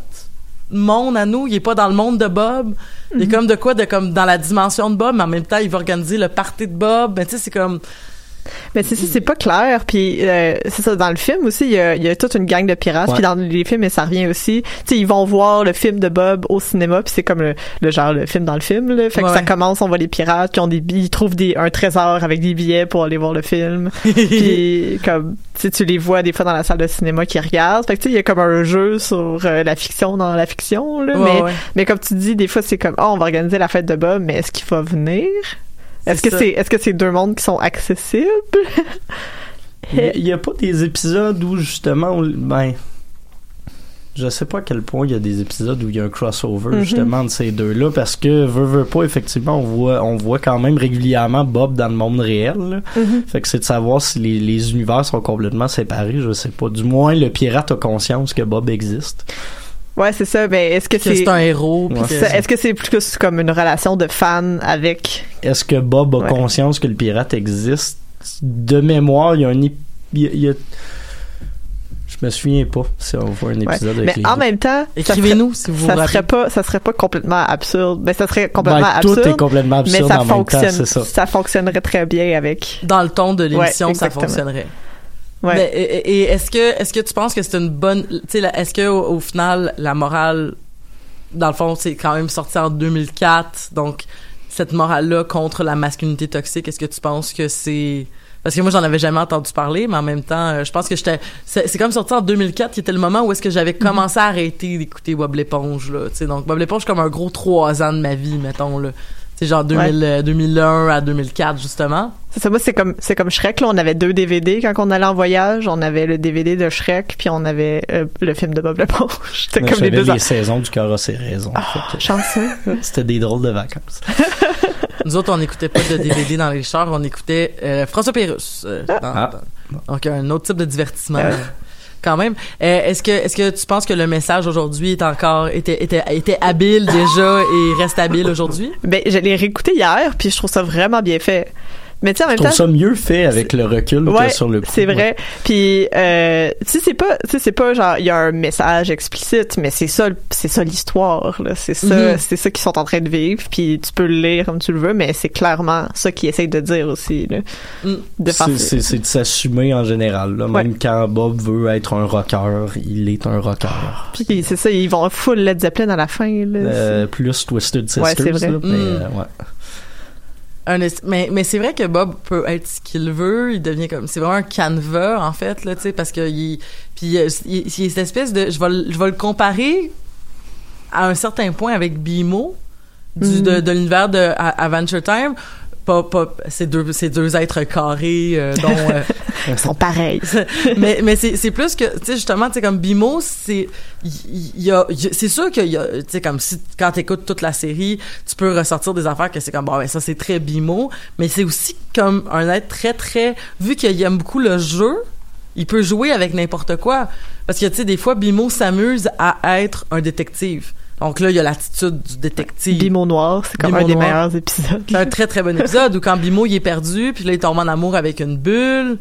monde à nous. Il est pas dans le monde de Bob. Il est comme de quoi, de comme dans la dimension de Bob, mais en même temps, il va organiser le party de Bob. Mais tu sais, c'est comme. Mais c'est ça, c'est pas clair. Puis euh, c'est ça, dans le film aussi, il y a, il y a toute une gang de pirates. Puis dans les films, et ça revient aussi. Tu sais, ils vont voir le film de Bob au cinéma, puis c'est comme le, le genre le film dans le film. Là. Fait que Ouais, ça commence, on voit les pirates, ont des ils trouvent des, un trésor avec des billets pour aller voir le film. *laughs* puis comme tu les vois des fois dans la salle de cinéma qui regardent. Fait que tu sais, il y a comme un jeu sur euh, la fiction dans la fiction. Là, Ouais, mais ouais. mais comme tu dis, des fois c'est comme oh, on va organiser la fête de Bob, mais est-ce qu'il va venir? Est-ce que c'est est-ce que c'est deux mondes qui sont accessibles? *laughs* Il y a- pas des épisodes où justement, on- ben, je sais pas à quel point il y a des épisodes où il y a un crossover Mhm. justement de ces deux-là, parce que veut veut pas effectivement, on voit, on voit quand même régulièrement Bob dans le monde réel. là. Fait que c'est de savoir si les, les univers sont complètement séparés, je sais pas. Du moins, le pirate a conscience que Bob existe. Ouais, c'est ça. Mais est-ce que que c'est c'est un héros. Ouais. est-ce que c'est plus comme une relation de fan avec Est-ce que Bob a Ouais. conscience que le pirate existe? De mémoire, il y a un... ép- il y a- il y a- Je me souviens pas si on voit un Ouais. épisode Mais avec les en deux. même temps, ça Écrivez-nous si vous ça serait pas ça serait pas complètement absurde. Ben ça serait complètement Ben, absurde. tout est complètement mais absurde ça en même temps, ça. ça fonctionnerait très bien avec Dans le ton de l'émission, Ouais, ça fonctionnerait. Ouais. Mais, et est-ce que est-ce que tu penses que c'est une bonne tu sais est-ce que au, au final la morale dans le fond c'est quand même sorti en 2004 donc cette morale là contre la masculinité toxique est-ce que tu penses que c'est parce que moi j'en avais jamais entendu parler mais en même temps euh, je pense que j'étais c'est comme sorti en 2004 qui était le moment où est-ce que j'avais Mhm. commencé à arrêter d'écouter Bob l'éponge là tu sais donc Bob l'éponge comme un gros trois ans de ma vie mettons là c'est genre 2000, euh, 2001 à 2004 justement C'est ça, moi c'est comme c'est comme Shrek là, on avait deux DVD quand on allait en voyage, on avait le DVD de Shrek puis on avait euh, le film de Bob l'éponge. *laughs* C'était comme les deux les saisons du cœur a ses raisons. Ah, Fait chanceux. *laughs* C'était des drôles de vacances. *laughs* Nous autres, on n'écoutait pas de DVD dans les chars, on écoutait euh, François Pérusse. euh, dans- Ah. dans- donc, un autre type de divertissement. Quand même. Euh, est-ce que est-ce que tu penses que le message aujourd'hui est encore était était était habile déjà et reste habile aujourd'hui? Ben je l'ai réécouté hier puis je trouve ça vraiment bien fait. Mais tu sais en Je même trouve temps ça mieux fait avec le recul Ouais, que sur le coup. c'est vrai. Puis euh, tu sais c'est pas tu c'est pas genre il y a un message explicite mais c'est ça c'est ça l'histoire là, c'est ça Mhm. c'est ça qu'ils sont en train de vivre puis tu peux le lire comme tu le veux mais c'est clairement ça qu'ils essayent de dire aussi là. Mm. De C'est- C'est c'est de s'assumer en général. Là. Même Ouais. quand Bob veut être un rocker, il est un rocker. Puis c'est ça, ils vont full Led Zeppelin à la fin. Là. Euh, plus Twisted Sisters. Ouais, c'est vrai. là, mais, Mm. euh, ouais. Un mais mais c'est vrai que Bob peut être ce qu'il veut, il devient comme c'est vraiment un canevas en fait là, tu sais parce que il puis euh, il, il cette espèce de je vais le- je vais le comparer à un certain point avec Bimo du de, de l'univers de A- Adventure Time. Pas, pas, ces deux, ces deux êtres carrés euh, dont euh, *laughs* Ils sont pareils. *laughs* mais mais c'est c'est plus que tu sais justement tu sais comme Bimo c'est il y, a il y a- c'est sûr a tu sais comme si quand t'écoutes toute la série tu peux ressortir des affaires que c'est comme bon ben ça c'est très Bimo mais c'est aussi comme un être très très vu qu'il aime beaucoup le jeu il peut jouer avec n'importe quoi parce que tu sais des fois Bimo s'amuse à être un détective donc là il y a l'attitude du détective. Bimo Noir, c'est comme Bimo un des Noir. meilleurs épisodes. c'est un très très bon épisode où quand Bimo il est perdu puis là il tombe en amour avec une bulle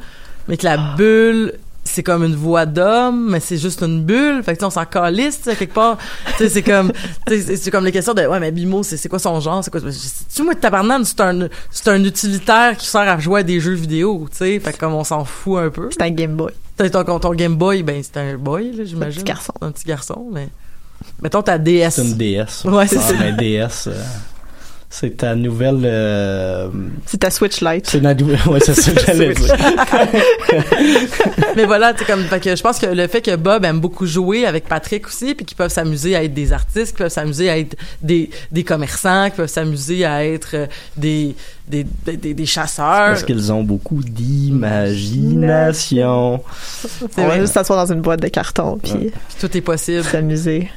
mais que la bulle c'est comme une voix d'homme mais c'est juste une bulle. Fait que on s'en calisse tu sais, quelque part. C'est comme c'est- comme les questions de ouais mais Bimo c'est quoi son genre? C'est quoi tu moi tabarnane c'est un c'est un utilitaire qui sert à jouer à des jeux vidéo tu sais? Fait que comme on s'en fout un peu. C'est un Game Boy. Ton, ton Game Boy ben c'est un boy là j'imagine. Un petit garçon. un petit garçon mais mettons ta DS C'est une DS. Ouais, c'est Ah, ça. mais DS, euh, c'est ta nouvelle. euh, C'est ta Switch Lite. c'est la nouvelle. *laughs* Ouais, c'est ça que j'allais dire. mais voilà, c'est comme fait que je pense que le fait que Bob aime beaucoup jouer avec Patrick aussi, puis qu'ils peuvent s'amuser à être des artistes, qu'ils peuvent s'amuser à être des, des commerçants, qu'ils peuvent s'amuser à être euh, des des, des, des- des chasseurs. Parce qu'ils ont beaucoup d'imagination. C'est On va vrai. juste s'asseoir dans une boîte de carton puis Puis tout est possible. s'amuser.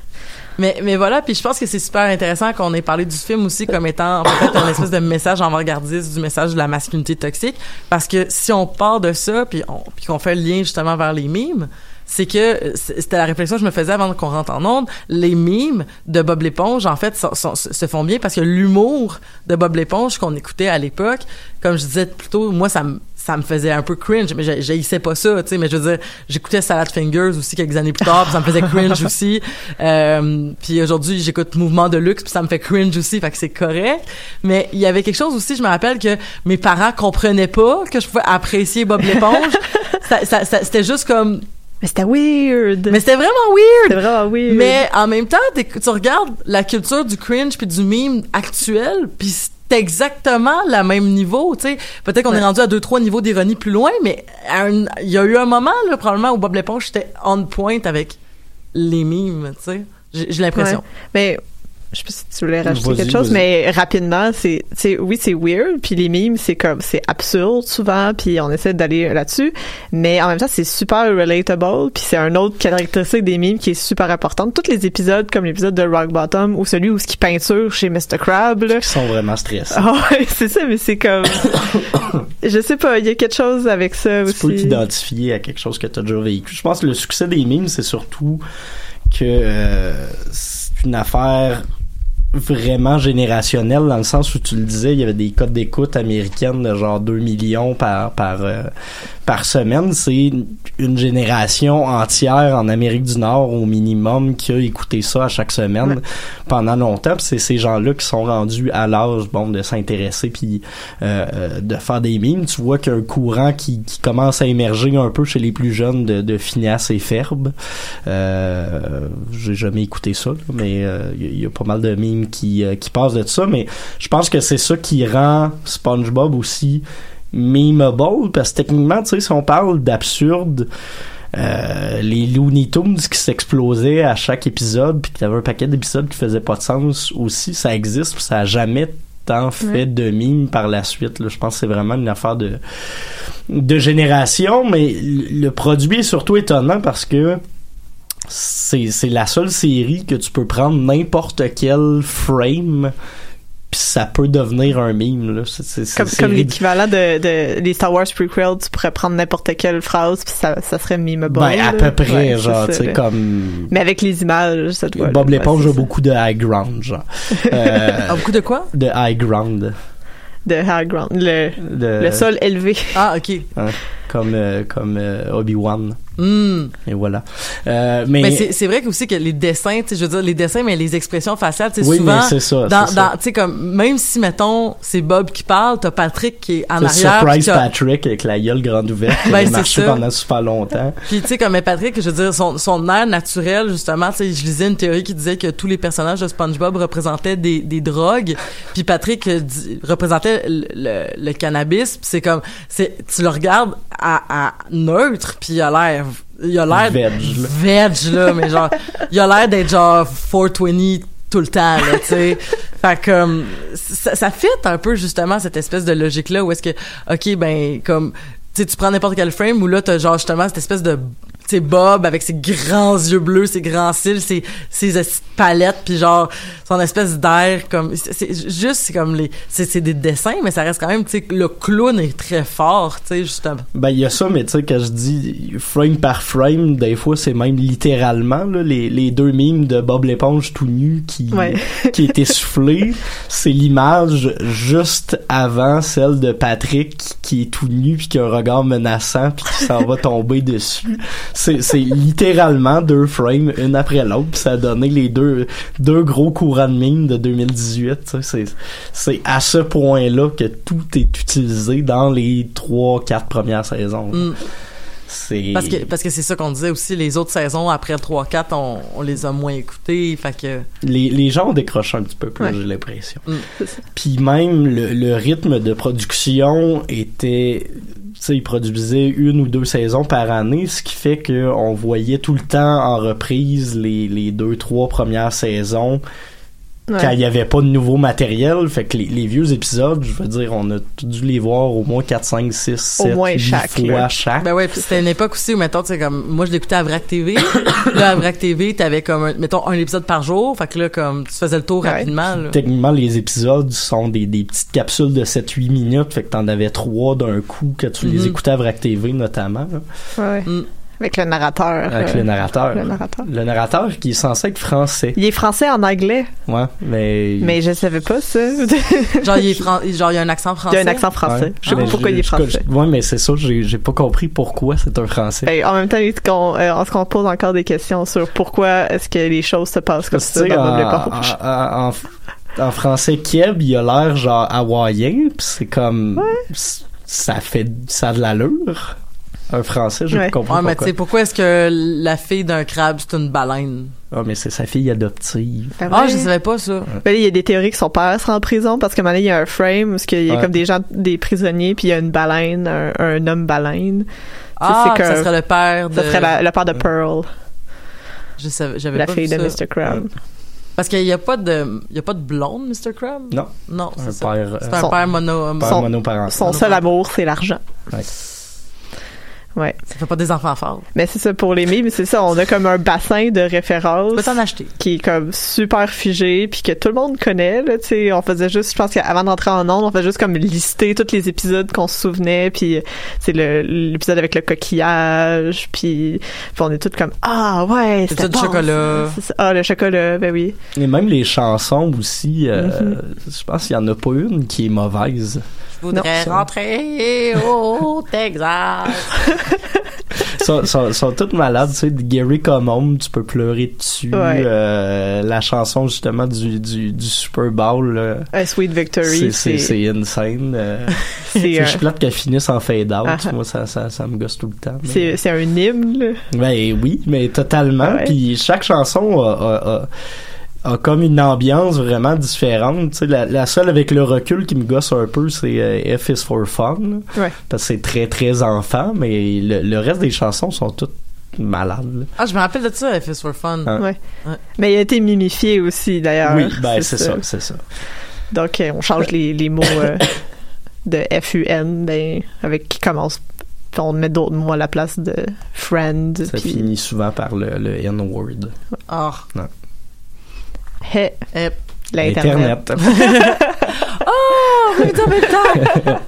Mais, mais voilà, puis je pense que c'est super intéressant qu'on ait parlé du film aussi comme étant peut-être un espèce de message avant-gardiste du message de la masculinité toxique. Parce que si on part de ça, puis on- puis qu'on fait le lien justement vers les mimes, c'est que c'était la réflexion que je me faisais avant qu'on rentre en onde. Les mimes de Bob l'éponge, en fait, se font bien parce que l'humour de Bob l'éponge qu'on écoutait à l'époque, comme je disais plus tôt, moi, ça me ça me faisait un peu cringe, mais j'haïssais pas ça, tu sais, mais je veux dire, j'écoutais Salad Fingers aussi quelques années plus tard, puis ça me faisait cringe aussi. *laughs* Euh, puis aujourd'hui, j'écoute Mouvement de Luxe, puis ça me fait cringe aussi, fait que c'est correct. Mais il y avait quelque chose aussi, je me rappelle que mes parents comprenaient pas que je pouvais apprécier Bob l'éponge. *laughs* ça, ça- ça- c'était juste comme... Mais c'était weird. Mais c'était vraiment weird! c'était vraiment weird. Mais en même temps, tu regardes la culture du cringe puis du meme actuel, puis exactement le même niveau, tu sais. Peut-être qu'on est rendu à deux trois niveaux d'ironie plus loin, mais il y a eu un moment là probablement où Bob l'éponge était on point avec les memes, tu sais. J'ai j'ai l'impression. Ouais. Mais je sais pas si tu voulais rajouter quelque chose, mais rapidement, c'est, oui, c'est weird, puis les memes, c'est comme, c'est absurde souvent, puis on essaie d'aller là-dessus, mais en même temps, c'est super relatable, puis c'est un autre caractéristique des memes qui est super importante. Tous les épisodes, comme l'épisode de Rock Bottom, ou celui où ce qui peinture chez Mr. Crab, là, Ils sont vraiment stressés. Ouais, *laughs* c'est ça, mais c'est comme, *coughs* je sais pas, il y a quelque chose avec ça tu peux aussi. t'identifier à quelque chose que tu as déjà vécu. Je pense que le succès des mimes, c'est surtout que euh, c'est une affaire vraiment générationnelle dans le sens où tu le disais, il y avait des codes d'écoute américaines de genre 2 millions par par euh, par semaine, c'est une génération entière en Amérique du Nord au minimum qui a écouté ça à chaque semaine Ouais. pendant longtemps. C'est ces gens-là qui sont rendus à l'âge bon de s'intéresser puis euh, euh, de faire des mimes. Tu vois qu'il y a un courant qui, qui commence à émerger un peu chez les plus jeunes de, de Phineas et Ferb. Euh, J'ai jamais écouté ça, là, mais euh, il y, a- il y a pas mal de mimes qui, euh, qui passent de ça. Mais je pense que c'est ça qui rend SpongeBob aussi memeable parce que techniquement, tu sais, si on parle d'absurde, euh, les Looney Tunes qui s'explosaient à chaque épisode, puis que t'avais un paquet d'épisodes qui faisaient pas de sens aussi, ça existe, puis ça a jamais tant fait Ouais. de mimes par la suite. Là. Je pense que c'est vraiment une affaire de de génération, mais le produit est surtout étonnant parce que c'est c'est la seule série que tu peux prendre n'importe quel frame puis ça peut devenir un meme là c'est c'est- c'est- Comme, c'est comme rid- l'équivalent de, de les Star Wars prequels, tu pourrais prendre n'importe quelle phrase puis ça, ça serait memeable. ben à là. peu près Ouais, genre tu sais comme Mais avec les images, ça doit. Bob l'éponge a beaucoup de high ground genre *laughs* Euh, Ah, beaucoup de quoi? de high ground de high ground, le, de le sol élevé. Ah, OK. Comme euh, comme euh, Obi-Wan. Hmm. Et voilà. Euh, mais, Mais c'est c'est vrai que aussi que les dessins, je veux dire, les dessins, mais les expressions faciales, sais, Oui, souvent, mais c'est ça, dans, c'est ça. dans, tu sais, comme, même si, mettons, c'est Bob qui parle, t'as Patrick qui est en le arrière. surprise Patrick avec la gueule grande ouverte qui Ben, a c'est marché pendant super longtemps. Puis tu sais comme mais Patrick, je veux dire son son air naturel justement, tu sais je lisais une théorie qui disait que tous les personnages de SpongeBob représentaient des des drogues, puis Patrick représentait le, le, le cannabis, puis c'est comme c'est tu le regardes à, à neutre, puis il a l'air il a l'air Veg, là. veg là, mais genre il a l'air d'être genre 420 tout le temps là, tu sais. Fait que comme ça, ça fit un peu justement cette espèce de logique là où est-ce que OK ben comme tu prends n'importe quel frame où là t'as genre justement cette espèce de sais Bob avec ses grands yeux bleus, ses grands cils, ses palettes puis genre son espèce d'air comme c'est c'est juste c'est comme les c'est c'est des dessins mais ça reste quand même tu sais le clown est très fort, tu sais justement. Ben, il y a ça, mais tu sais, quand je dis frame par frame, des fois, c'est même littéralement, là, les, les deux mimes de Bob l'éponge tout nu qui, Ouais. *laughs* qui est essoufflé. C'est l'image juste avant celle de Patrick qui est tout nu puis qui a un regard menaçant puis qui s'en va tomber dessus. C'est, littéralement deux frames, une après l'autre puis ça a donné les deux, deux gros courants de mimes de 2018. tu sais. C'est, à ce point-là que tout est utilisé dans les trois, quatre premières saisons. Mm. Parce que parce que c'est ça qu'on disait aussi les autres saisons après le 3 4 on, on les a moins écoutées, fait que les, les gens ont décroché un petit peu plus, Ouais. j'ai l'impression. Mm. Puis même le, le rythme de production était, ils produisaient une ou deux saisons par année, ce qui fait que on voyait tout le temps en reprise les deux, trois premières saisons Ouais. quand il y avait pas de nouveau matériel. Fait que les, les vieux épisodes, je veux dire, on a dû les voir au moins 4, 5, 6, 7, moins 8 chaque, fois là. chaque. Ben ouais, puis c'était une époque aussi où, mettons, tu sais, comme, moi, je l'écoutais à Vrac TV. *coughs* là, à Vrac TV, t'avais comme, un- mettons, un épisode par jour. Fait que là, comme, tu faisais le tour Ouais. rapidement, là. Techniquement, les épisodes sont des, des petites capsules de 7-8 minutes, fait que t'en avais trois d'un coup que tu les Mhm. écoutais à Vrac TV notamment, là, Ouais. Mm. Avec le narrateur. avec euh, le narrateur. le narrateur. Le narrateur qui est censé être français. Il est français en anglais, Ouais, mais. mais je savais pas ça. *laughs* Genre, il est fran- genre, il y a un accent Il français. y a un accent français? Ouais. Je sais pas pourquoi il est français. ouais, mais c'est ça, j'ai j'ai pas compris pourquoi c'est un français. Ben, en même temps, est-ce qu'on euh, est-ce qu'on pose encore des questions sur pourquoi est-ce que les choses se passent comme ça dans en, l'éponge? en, en- en français, Keb, il a l'air genre hawaïen, pis c'est comme. c- Ça fait. Ça a de l'allure. Un français, j'ai Ouais. pas compris Ouais, mais tu pourquoi. sais, pourquoi est-ce que la fille d'un crabe, c'est une baleine? Ah, mais c'est sa fille adoptive. Ah, ouais. je savais pas ça. Ben, il y a des théories que son père sera en prison parce que maintenant il y a un frame où il y a Ouais. comme des gens, des prisonniers, puis il y a une baleine, un, un homme baleine. Ah, c'est ça que- serait le père de... Ça serait la- le père de Pearl, Je savais, j'avais la pas fille vu de ça. Mr. Crab. Parce qu'il y a pas de, il y a pas de blonde, Mr. Crab? Non. Non, c'est Un ça. père. C'est euh, un Son- père mono, père son- monoparental. Son seul amour, c'est l'argent. Ouais. Ouais. ça fait pas des enfants forts. Mais c'est ça pour les mimes, c'est ça. On a comme un bassin de références Tu peux t'en acheter. qui est comme super figé puis que tout le monde connaît là tu sais on faisait juste je pense qu'avant d'entrer en ondes on faisait juste comme lister tous les épisodes qu'on se souvenait puis c'est le l'épisode avec le coquillage puis, puis on est tous comme ah ouais du bon, chocolat. ça. C'est ça. ah le chocolat ben oui Et même les chansons aussi, euh, Mhm. je pense qu'il y en a pas une qui est mauvaise. Je voudrais Non. rentrer au *laughs* Texas. sont, sont, sont toutes malades, tu sais, de Gary Common, tu peux pleurer dessus. Ouais. euh, la chanson justement du, du, du Super Bowl, là, A Sweet Victory c'est, insane. euh. *laughs* c'est je un- suis plate qu'elle finisse en fade out, Ah. moi ça, ça, ça me gosse tout le temps. c'est c'est un hymne là. Ben oui, mais totalement. Ouais. Puis chaque chanson a, a, a- a comme une ambiance vraiment différente. Tu sais, la, la seule avec le recul qui me gosse un peu, c'est euh, F is for fun. Ouais. Parce que c'est très très enfant, mais le, le reste des chansons sont toutes malades. là. Ah, je me rappelle de ça, F is for fun. Ah. Ouais. Ouais. mais il a été mimifié aussi d'ailleurs oui, ben c'est ça, c'est ça. Donc, euh, on change les, les mots euh, de FUN ben, avec qui commence. Puis on met d'autres mots à la place de friend. Ça puis finit souvent par le, le N-word. Ah. Hey, Eh. l'Internet. *laughs* Oh, vite en même temps.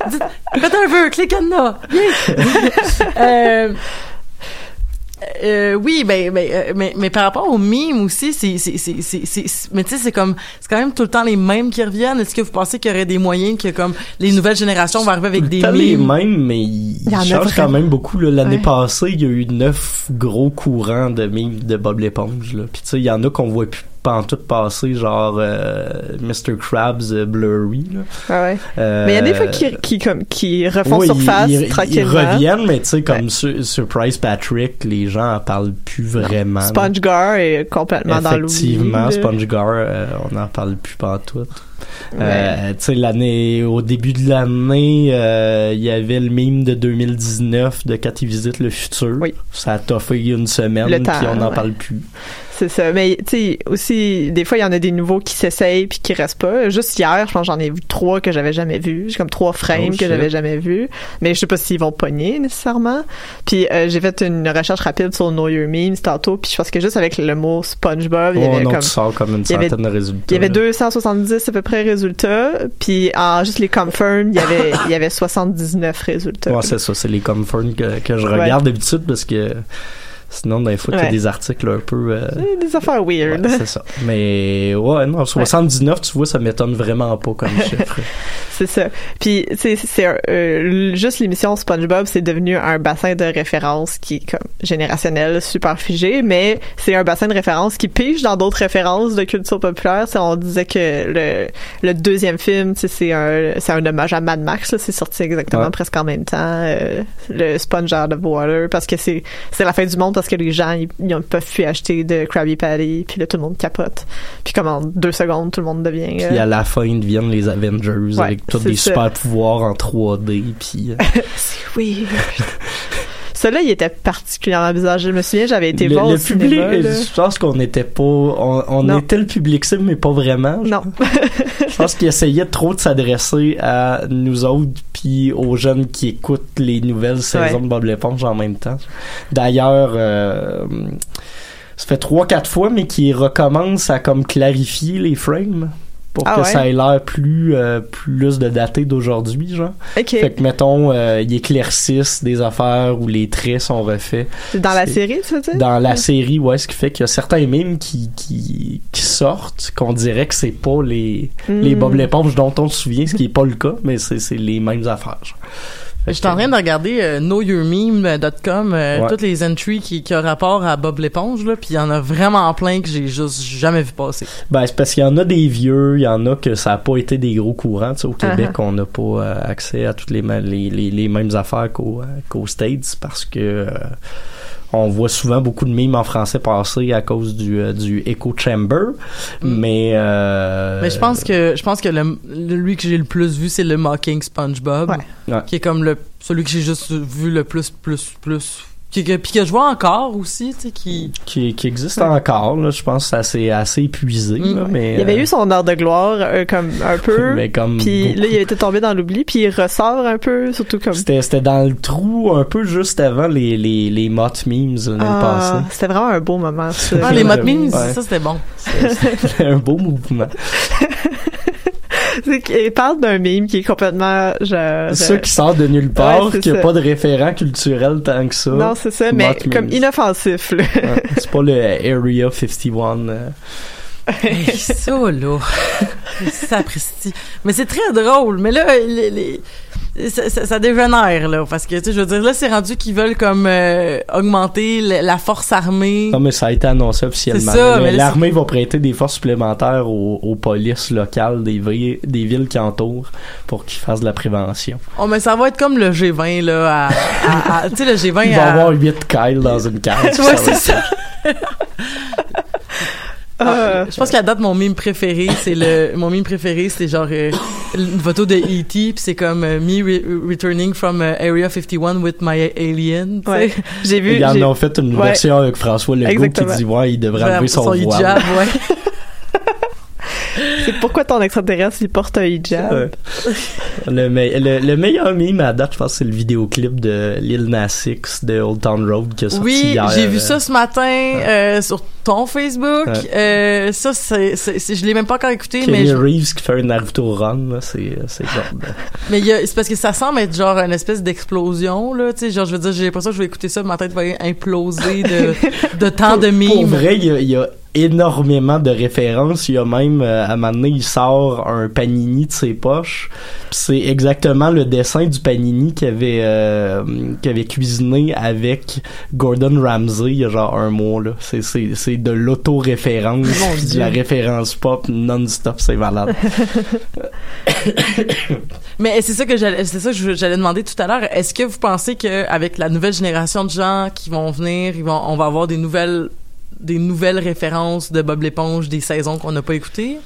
Faites un vœu, cliquez là. Bien. *laughs* euh, euh, oui, ben, ben, euh, mais, mais par rapport aux mimes aussi, c'est, c'est, c'est, c'est, c'est- mais tu sais, c'est comme, c'est quand même tout le temps les mêmes qui reviennent. Est-ce que vous pensez qu'il y aurait des moyens que, comme, les nouvelles générations vont arriver avec des Pas les mimes? mêmes, mais ils Il y en a ils changent quand même beaucoup. là. L'année Ouais. passée, il y a eu neuf gros courants de mimes de Bob l'éponge. là. Puis tu sais, il y en a qu'on voit plus pas tout passer, genre euh, Mr. Krabs euh, Blurry. Là. Ah ouais. Euh, Mais il y a des fois qui, qui, comme, qui refont surface ils, ils- ils tranquillement. reviennent, mais tu sais, comme Sur- Surprise Patrick, les gens en parlent plus vraiment. SpongeGar est complètement dans l'oubli. Effectivement, là. SpongeGar, euh, on n'en parle plus pas tout. Ouais. Euh, tu sais, l'année, au début de l'année, euh, il y avait le mime de 2019 de quand ils visitent le futur. Oui. Ça a toffé une semaine, puis on n'en ouais. parle plus. C'est ça. Mais, tu sais, aussi, des fois, il y en a des nouveaux qui s'essayent puis qui restent pas. Juste hier, je pense que j'en ai vu trois que j'avais jamais vus. J'ai comme trois frames Oh, que j'avais jamais vus. Mais je sais pas s'ils vont pogner, nécessairement. Puis, euh, j'ai fait une recherche rapide sur Know Your Memes tantôt. Puis, je pense que juste avec le mot SpongeBob, il y Oh avait non, comme... comme une y avait- centaine de résultats. Il y avait là. 270 à peu près résultats, puis en juste les confirm, il y avait il y avait 79 résultats. Ouais, c'est ça, c'est les confirms que, que je Ouais. regarde d'habitude parce que sinon, des fois, t'as Ouais. des articles un peu. euh, des affaires weird. ouais, c'est ça. Mais ouais, non, 79, tu vois, ça m'étonne vraiment pas comme *laughs* chiffre. C'est ça. Puis c'est euh, juste l'émission SpongeBob, c'est devenu un bassin de référence qui est comme générationnel, super figé, mais c'est un bassin de référence qui pige dans d'autres références de culture populaire. Tu sais, on disait que le, le deuxième film, c'est un c'est un hommage à Mad Max. là. C'est sorti exactement presque en même temps. euh, le Sponge Out of Water parce que c'est c'est la fin du monde parce que les gens ils, ils ont- peuvent plus acheter de Krabby Patty puis là tout le monde capote. Puis comme en deux secondes tout le monde devient. Puis euh, à la fin, ils deviennent les Avengers Ouais, avec tous des ça. super pouvoirs en 3D. Puis euh, *laughs* C'est weird. *laughs* Celui-là, il était particulièrement bizarre. Je me souviens, j'avais été le, voir le au public, cinéma, je pense qu'on n'était pas, on, était le public cible, mais pas vraiment. Non. Je pense qu'il essayait trop de s'adresser à nous autres puis aux jeunes qui écoutent les nouvelles saisons Ouais. de Bob l'éponge en même temps. D'ailleurs, euh, ça fait trois quatre fois, mais qui recommence à comme clarifier les frames pour Ah que ouais? ça ait l'air plus euh, plus de daté d'aujourd'hui, genre. OK. Fait que mettons, euh, ils éclaircissent des affaires où les traits sont refaits dans la série, tu veux dire? dans la série, ouais, ce qui fait qu'il y a certains mimes qui, qui, qui sortent, qu'on dirait que c'est pas les, les Hmm. Bob l'éponge dont on se souvient, ce qui est pas le cas, mais c'est, c'est les mêmes affaires. genre. Je suis en train de regarder euh, knowyourmeme.com, euh, Ouais. toutes les entries qui, qui ont rapport à Bob l'éponge, là, puis il y en a vraiment plein que j'ai juste jamais vu passer. Ben, c'est parce qu'il y en a des vieux, il y en a que ça a pas été des gros courants. Tu sais, au Québec, Uh-huh. on n'a pas euh, accès à toutes les, ma- les, les, les mêmes affaires qu'au, euh, qu'aux States parce que euh, on voit souvent beaucoup de mimes en français passer à cause du, euh, du Echo Chamber. Mais, euh, Mais je pense que je pense que le, le- lui que j'ai le plus vu, c'est le Mocking SpongeBob, Ouais. Ouais. qui est comme le celui que j'ai juste vu le plus plus plus qui que, puis que je vois encore aussi, tu sais qui qui, qui existe encore. Là, je pense que ça s'est assez épuisé. Mm. là, mais, Il y avait euh, eu son heure de gloire, euh, comme un peu. *laughs* mais comme Puis beaucoup. là, il était tombé dans l'oubli, puis il ressort un peu, surtout comme. C'était, c'était dans le trou un peu juste avant les, les, les Mott Memes l'année Ah, c'était vraiment un beau moment. ça. Ah, les mode memes, Ouais. ça c'était bon. passée. *laughs* C'était un beau mouvement. *laughs* *laughs* C'est qu'il parle d'un meme qui est complètement genre. Ça qui sort de nulle part, Ouais, qui a ça. pas de référent culturel tant que ça. Non, c'est ça, mais Mott comme memes. inoffensif, là. Ouais, *laughs* c'est pas le Area 51. euh. Hey, ça là, *laughs* sapristi. Mais c'est très drôle. Mais là, les, les- ça, ça, ça dégénère là, parce que tu sais, je veux dire là, c'est rendu qu'ils veulent comme euh, augmenter la, la force armée. Non, mais ça a été annoncé officiellement. C'est ça, L'armée va prêter des forces supplémentaires aux, aux polices locales des, villes- des villes qui entourent pour qu'ils fassent de la prévention. Oh, mais ça va être comme le G20 là, tu sais le G20. Il va y à- avoir 8 Kyle dans une cage. Tu vois, va c'est ça. Ah, je pense qu'à date mon meme préféré c'est le mon meme préféré c'est genre euh, une photo de E.T. puis c'est comme euh, me re- returning from euh, Area 51 with my alien. Ouais. *laughs* J'ai vu. Ils en ont fait une Ouais. version avec François Legault Exactement. qui dit ouais, il devrait enlever son, voile. hijab, ouais. *laughs* C'est pourquoi ton extraterrestre, il porte un hijab. Ouais. le, me- le, le meilleur meme à date, je pense, c'est le vidéoclip de Lil Nas X de Old Town Road qui a sorti Oui, hier. j'ai vu euh, ça ce matin euh, sur ton Facebook. Ouais. Euh, ça, c'est, je l'ai même pas encore écouté, mais Kenny je- Reeves qui fait un Naruto run, c'est, c'est *laughs* mais c'est parce que ça semble être genre une espèce d'explosion là. Tu sais, genre je veux dire, j'ai l'impression que je vais écouter ça, ma tête va imploser de, *laughs* de tant de Pour mimes. vrai, il y a, il y a énormément de références. Il y a même, euh, à un moment donné, il sort un panini de ses poches. C'est exactement le dessin du panini qu'il avait, euh, qu'il avait cuisiné avec Gordon Ramsay il y a genre un mois, là. C'est, c'est, c'est de l'auto-référence, de la référence pop non-stop, c'est malade. *laughs* Mais c'est ça que j'allais, c'est ça que j'allais demander tout à l'heure. Est-ce que vous pensez que avec la nouvelle génération de gens qui vont venir, ils vont, on va avoir des nouvelles, des nouvelles références de Bob l'éponge des saisons qu'on n'a pas écoutées?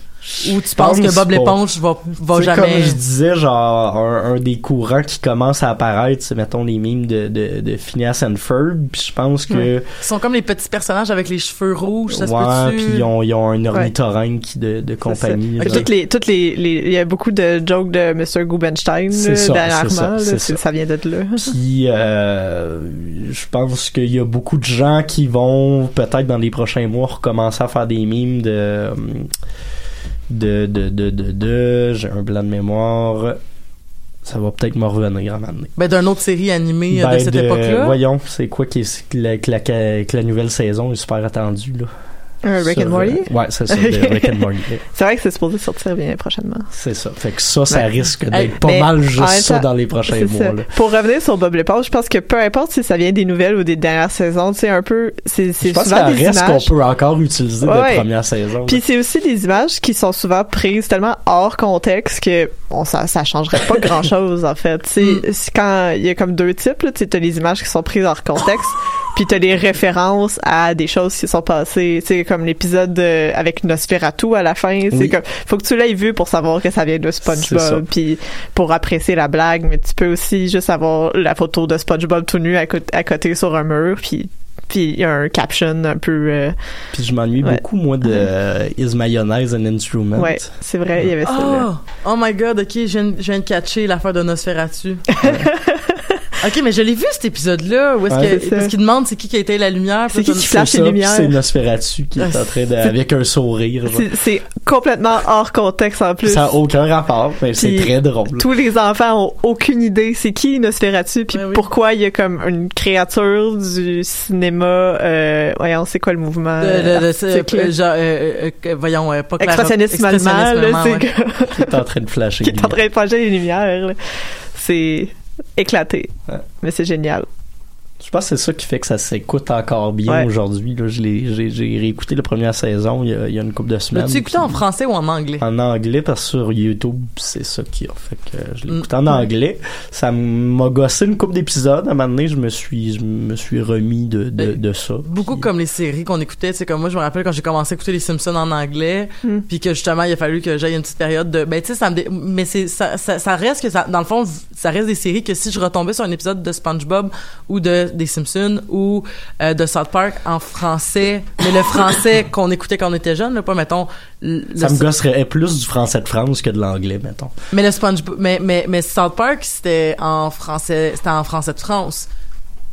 Ou tu penses que Bob l'éponge va, va jamais? Comme je disais, genre, un, un des courants qui commence à apparaître, c'est, mettons, les mimes de, de, de Phineas and Ferb. Puis je pense que... Ouais. Ils sont comme les petits personnages avec les cheveux rouges, ça se ouais, puis ils ont, ils ont un ornithorynque qui de, de compagnie. Toutes les, toutes les, les- il y a beaucoup de jokes de Mr. Ça, dernièrement, ça, là, ça. ça vient de là. Puis euh, je pense qu'il y a beaucoup de gens qui vont peut-être dans les prochains mois recommencer à faire des mimes de de de de de, de- j'ai un blanc de mémoire. Ça va peut-être me revenir à un moment donné. Ben, d'une autre série animée euh, de Ben, cette époque-là. Voyons, c'est quoi qui est, que la, que la, que la nouvelle saison est super attendue là. Un Rick Sur, and Morty? euh, ouais, c'est ça, de Rick and Morty. *laughs* C'est vrai que c'est supposé sortir bien prochainement. C'est ça. Fait que ça, ça Ouais. risque d'être pas mal juste ça temps, dans les prochains mois. Là. Pour revenir sur Bob l'éponge, je pense que peu importe si ça vient des nouvelles ou des dernières saisons, c'est un peu, c'est Je c'est pense souvent qu'il des reste qu'on peut encore utiliser Ouais. de première saison. Puis c'est aussi des images qui sont souvent prises tellement hors contexte que bon, ça ça changerait pas grand chose en fait. Tu sais, *laughs* c'est quand il y a comme deux types tu sais, t'as les images qui sont prises hors contexte, puis t'as les références à des choses qui sont passées. Tu sais comme l'épisode avec Nosferatu à la fin, c'est Oui. comme faut que tu l'aies vu pour savoir que ça vient de ça. SpongeBob, puis pour apprécier la blague, mais tu peux aussi juste avoir la photo de SpongeBob tout nu à, à côté sur un mur, puis puis il y a un caption un peu euh, Puis je m'ennuie Ouais. beaucoup, moi, de euh, Is Mayonnaise an Instrument? ouais, c'est vrai, il y avait ça. là. Oh, oh my god, ok, je viens, je viens de catcher l'affaire de Nosferatu. *laughs* ok, mais je l'ai vu cet épisode-là, où est-ce Ouais, que, qu'il demande c'est qui qui a été la lumière. C'est qui qui flash les lumières? c'est Nosferatu qui est en train de, avec un sourire. C'est- complètement hors contexte en plus. Ça n'a aucun rapport, mais c'est très drôle. Tous les enfants ont aucune idée c'est qui Nosferatu puis Ouais, oui. pourquoi il y a comme une créature du cinéma euh, voyons c'est quoi le mouvement? De, de, de, euh, euh, genre, euh, voyons, euh, pas clair- expressionnisme allemand là, c'est ouais. Qui est en train de flasher. *laughs* qui est en train de projeter les lumières là. c'est éclaté Ouais. mais c'est génial pense que c'est ça qui fait que ça s'écoute encore bien Ouais. aujourd'hui. là. Je l'ai- J'ai réécouté la première saison il y a, il y a une couple de semaines. L'as-tu écouté puis- en français ou en anglais? En anglais, parce que sur YouTube, c'est ça qui a fait que je l'ai Mm. écouté en anglais. Ça m'a gossé une couple d'épisodes. À un moment donné, je me suis, je me suis remis de, de, de ça. Beaucoup Puis- comme les séries qu'on écoutait, tu sais, comme moi, je me rappelle quand j'ai commencé à écouter les Simpsons en anglais, Mm. puis que justement, il a fallu que j'aille une petite période de, ben, tu sais, ça me, dé- mais c'est, ça, ça, ça reste que ça, dans le fond, ça reste des séries que si je retombais sur un épisode de SpongeBob ou de, des Simpsons ou euh, de South Park en français, mais le français *coughs* qu'on écoutait quand on était jeune, là, pas, mettons, le, Ça me gosserait plus du français de France que de l'anglais, mettons. mais le SpongeBob, mais, mais, mais South Park, c'était en français, c'était en français de France.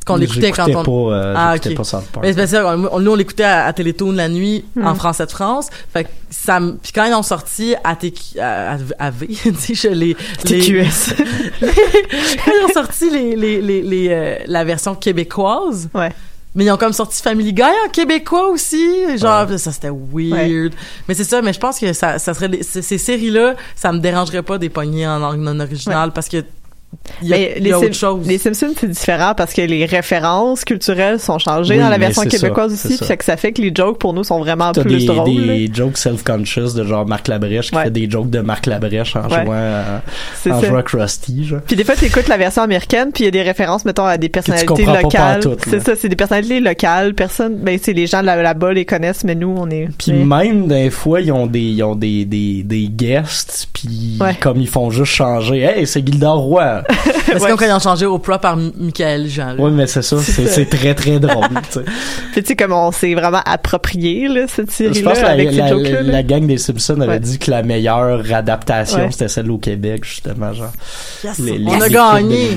Qu'on l'écoutait quand on, pas, euh, Ah, ok. pas South Park. Mais c'est parce que, on- nous, on l'écoutait à, à Télétoon la nuit, Hmm. en français de France. Fait que ça me- puis quand ils ont sorti à TQ, à, à, V, *laughs* tu sais, je les, les- TQS *laughs* quand ils ont sorti les, les, les, les, euh, la version québécoise, ouais mais ils ont comme sorti Family Guy en québécois aussi. Genre, ça c'était weird. Mais c'est ça, mais je pense que ça, ça serait, des- ces, ces séries-là, ça me dérangerait pas des poignées en langue non originale parce que il y a, Mais il y a les, autre Sim- chose. les Simpsons, c'est différent parce que les références culturelles sont changées Oui, dans la version québécoise ça, aussi. c'est ça. Fait que ça fait que les jokes pour nous sont vraiment plus des, drôles. des là. jokes self-conscious de genre Marc Labrèche qui Ouais. fait des jokes de Marc Labrèche en Ouais. jouant à, C'est en ça. jouant Krusty, genre. Puis des fois, tu écoutes la version américaine, puis il y a des références, mettons, à des personnalités locales. C'est ça, c'est des personnalités locales. Personne, ben, c'est les gens là- là-bas les connaissent, mais nous, on est. Puis mais- même des fois ils ont des ils ont des des, des guests puis Ouais. comme ils font juste changer hey c'est Gildor Roy C'est Ouais. comme quand ils ont changé Oprah par Michael Jean. Ouais, mais c'est ça, c'est c'est très très drôle. tu sais. *laughs* Puis tu sais, comme on s'est vraiment approprié, là, cette Je série-là, pense que la, avec ces la- là. la gang des Simpsons avait Ouais. dit que la meilleure adaptation Ouais. c'était celle au Québec justement genre. Yes, Les- les on a gagné.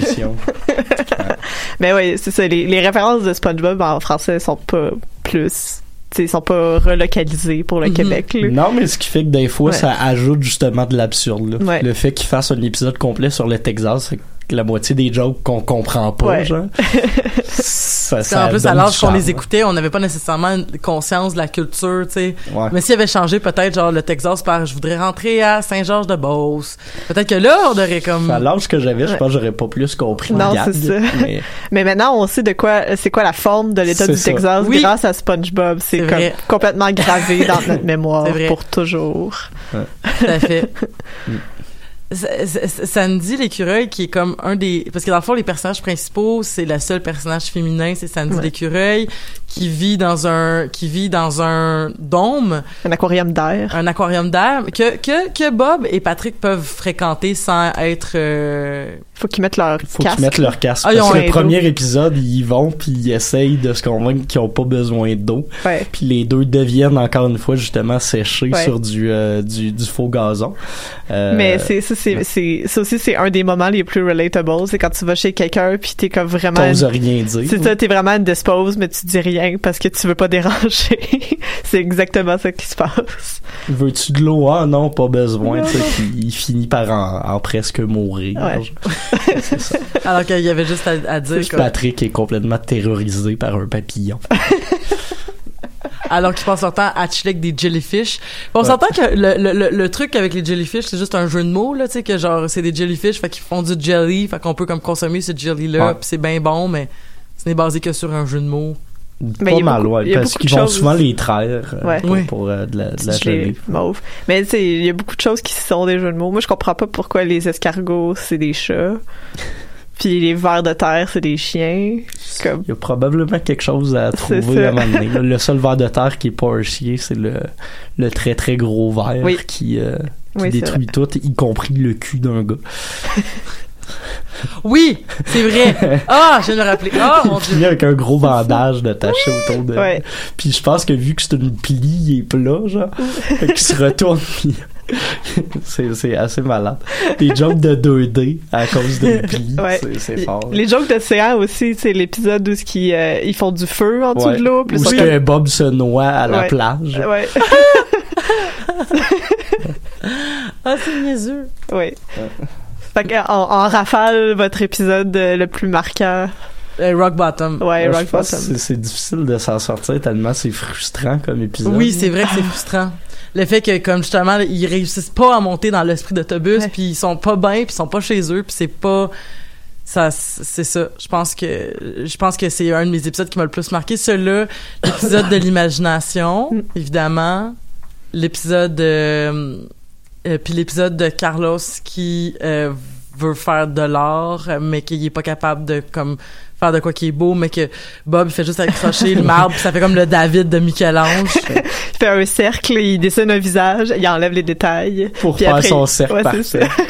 Mais *laughs* oui, c'est ça. Les, les références de SpongeBob en français sont pas plus... Tu sais, sont pas relocalisées pour le Mhm. Québec, là. Non, mais ce qui fait que des fois, Ouais. ça ajoute justement de l'absurde. là. Ouais. Le fait qu'ils fassent un épisode complet sur le Texas, c'est que la moitié des jokes qu'on comprend pas, Ouais. genre. *laughs* ça, qu'en plus, à l'âge qu'on les écoutait, on n'avait pas nécessairement une conscience de la culture, tu sais. Ouais. Mais s'il avait changé peut-être, genre, le Texas par « je voudrais rentrer à Saint-Georges-de-Beauce », peut-être que là, on aurait comme... À l'âge que j'avais, je Ouais. pense que j'aurais pas plus compris Non, c'est ça. Mais *laughs* Mais maintenant, on sait de quoi, c'est quoi la forme de l'État du ça. Texas Oui. grâce à SpongeBob. C'est comme vrai. complètement gravé dans notre *laughs* mémoire pour toujours. Tout à fait. Sandy l'écureuil qui est comme un des parce que dans le fond les personnages principaux c'est le seul personnage féminin c'est Sandy Ouais. l'écureuil qui vit dans un qui vit dans un dôme Un aquarium d'air. un aquarium d'air que, que que Bob et Patrick peuvent fréquenter sans être euh, Faut qu'ils mettent leur faut casque. qu'ils mettent leur casque. Ah, parce que le dos. premier épisode, ils y vont puis ils essayent de se convaincre qu'ils ont pas besoin d'eau. Ouais. Puis les deux deviennent encore une fois justement séchés Ouais. sur du, euh, du du faux gazon. Euh, Mais c'est c'est, c'est, ça aussi, c'est un des moments les plus relatable. C'est quand tu vas chez quelqu'un puis t'es comme vraiment. t'oses rien dire. C'est ça, t'es vraiment indisposed, mais tu dis rien parce que tu veux pas *laughs* déranger. c'est exactement ça qui se passe. Veux-tu de l'eau? Ah non, pas besoin. tu sais, puis il finit par en, en presque mourir. Ouais. *laughs* C'est ça. alors qu'il y avait juste à, à dire Patrick est complètement terrorisé par un papillon. *laughs* alors qu'ils passent leur temps à chiller avec des jellyfish. On Ouais. s'entend que le, le, le, le truc avec les jellyfish, c'est juste un jeu de mots, là, tu sais, que genre, c'est des jellyfish, fait qu'ils font du jelly, fait qu'on peut comme consommer ce jelly-là, Ouais. puis c'est bien bon, mais ce n'est basé que sur un jeu de mots. Mais pas il y a mal, beaucoup- ouais, il y a parce beaucoup qu'ils de vont choses. souvent les traire euh, Ouais. pour, Oui. pour, euh, de la, de la gelée. mauve. Mais tu sais, il y a beaucoup de choses qui sont des jeux de mots. Moi, je comprends pas pourquoi les escargots, c'est des chats. Puis les vers de terre, c'est des chiens. Comme... Il y a probablement quelque chose à trouver à un moment donné. Le seul ver de terre qui est pas un chien, c'est le, le très très gros ver Oui. qui, euh, qui Oui, c'est détruit tout, y compris le cul d'un gars. Oui, c'est vrai. *laughs* Ah, je viens de me rappeler. Ah, mon dieu. avec un gros bandage détaché autour de. Ouais. Puis je pense que vu que c'est une plie, il est plat, genre. fait qu'il se retourne, *laughs* puis *laughs* c'est, c'est assez malade. Des jokes de 2D à cause d'une plie, *laughs* Ouais. c'est, c'est fort. Les jokes d'océan aussi, c'est l'épisode où ce qui, euh, ils font du feu en dessous Ouais. de l'eau. Où est-ce que Bob se noie à la Ouais. plage. Ouais. *laughs* Ah, c'est niaiseux. ouais. Fait que, en, en rafale, votre épisode euh, le plus marquant. Euh, Rock Bottom. Ouais, Moi, je Rock Bottom. c'est, c'est difficile de s'en sortir tellement c'est frustrant comme épisode. Oui, c'est vrai que c'est frustrant. Le fait que, comme justement, ils réussissent pas à monter dans l'esprit d'autobus, Ouais. puis ils sont pas bien, puis ils sont pas chez eux, puis c'est pas ça c'est ça je pense que je pense que c'est un de mes épisodes qui m'a le plus marqué celui-là l'épisode de l'imagination Mm. évidemment l'épisode euh, euh, puis l'épisode de Carlos qui euh, veut faire de l'art mais qui est pas capable de comme faire de quoi qui est beau mais que Bob il fait juste accrocher le marbre puis ça fait comme le David de Michel-Ange *laughs* Il fait un cercle, il dessine un visage, il enlève les détails. Pour faire après, son cercle ouais, c'est parfait.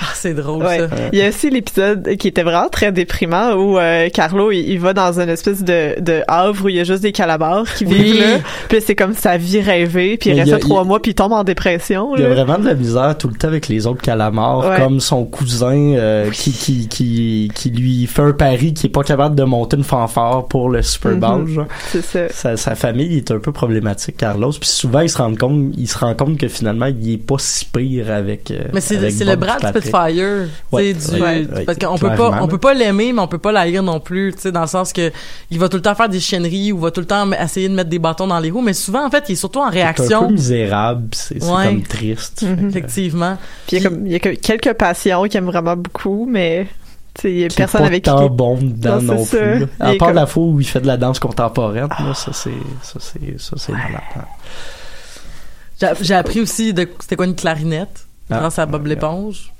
Ah, c'est drôle Ouais. ça Il y a aussi l'épisode qui était vraiment très déprimant où euh, Carlo il, il va dans une espèce de, de havre où il y a juste des calamars qui Oui. vivent là. Puis c'est comme sa vie rêvée. Puis il Mais reste a- trois il- mois puis il tombe en dépression. Il y a vraiment de la misère tout le temps avec les autres calamars, Ouais. comme son cousin euh, qui, qui, qui, qui lui fait un pari qui est pas capable de monter une fanfare pour le Super Bowl. Mhm. genre. C'est ça. Sa, sa famille est un peu problématique, Carlos. Puis souvent, il se rend compte, il se rend compte que finalement, il est pas si pire avec. euh, Mais c'est le Brad Patrick. Spitfire, Ouais, du ouais, ouais, parce qu'on peut pas on peut pas l'aimer mais on peut pas l'haïr non plus, tu sais dans le sens que il va tout le temps faire des chienneries ou va tout le temps essayer de mettre des bâtons dans les roues mais souvent en fait, il est surtout en C'est un réaction. peu misérable, c'est comme triste. Mhm. Effectivement. Puis il y a comme il y a que- quelques passions qu'il aime vraiment beaucoup, mais il y a personne pas avec qui. tant bon dedans Non, non, plus. À part comme- la fois où il fait de la danse contemporaine, là, ça c'est ça c'est ça c'est malade, hein. J'ai appris aussi de c'était quoi une clarinette Ah. grâce à Bob l'éponge.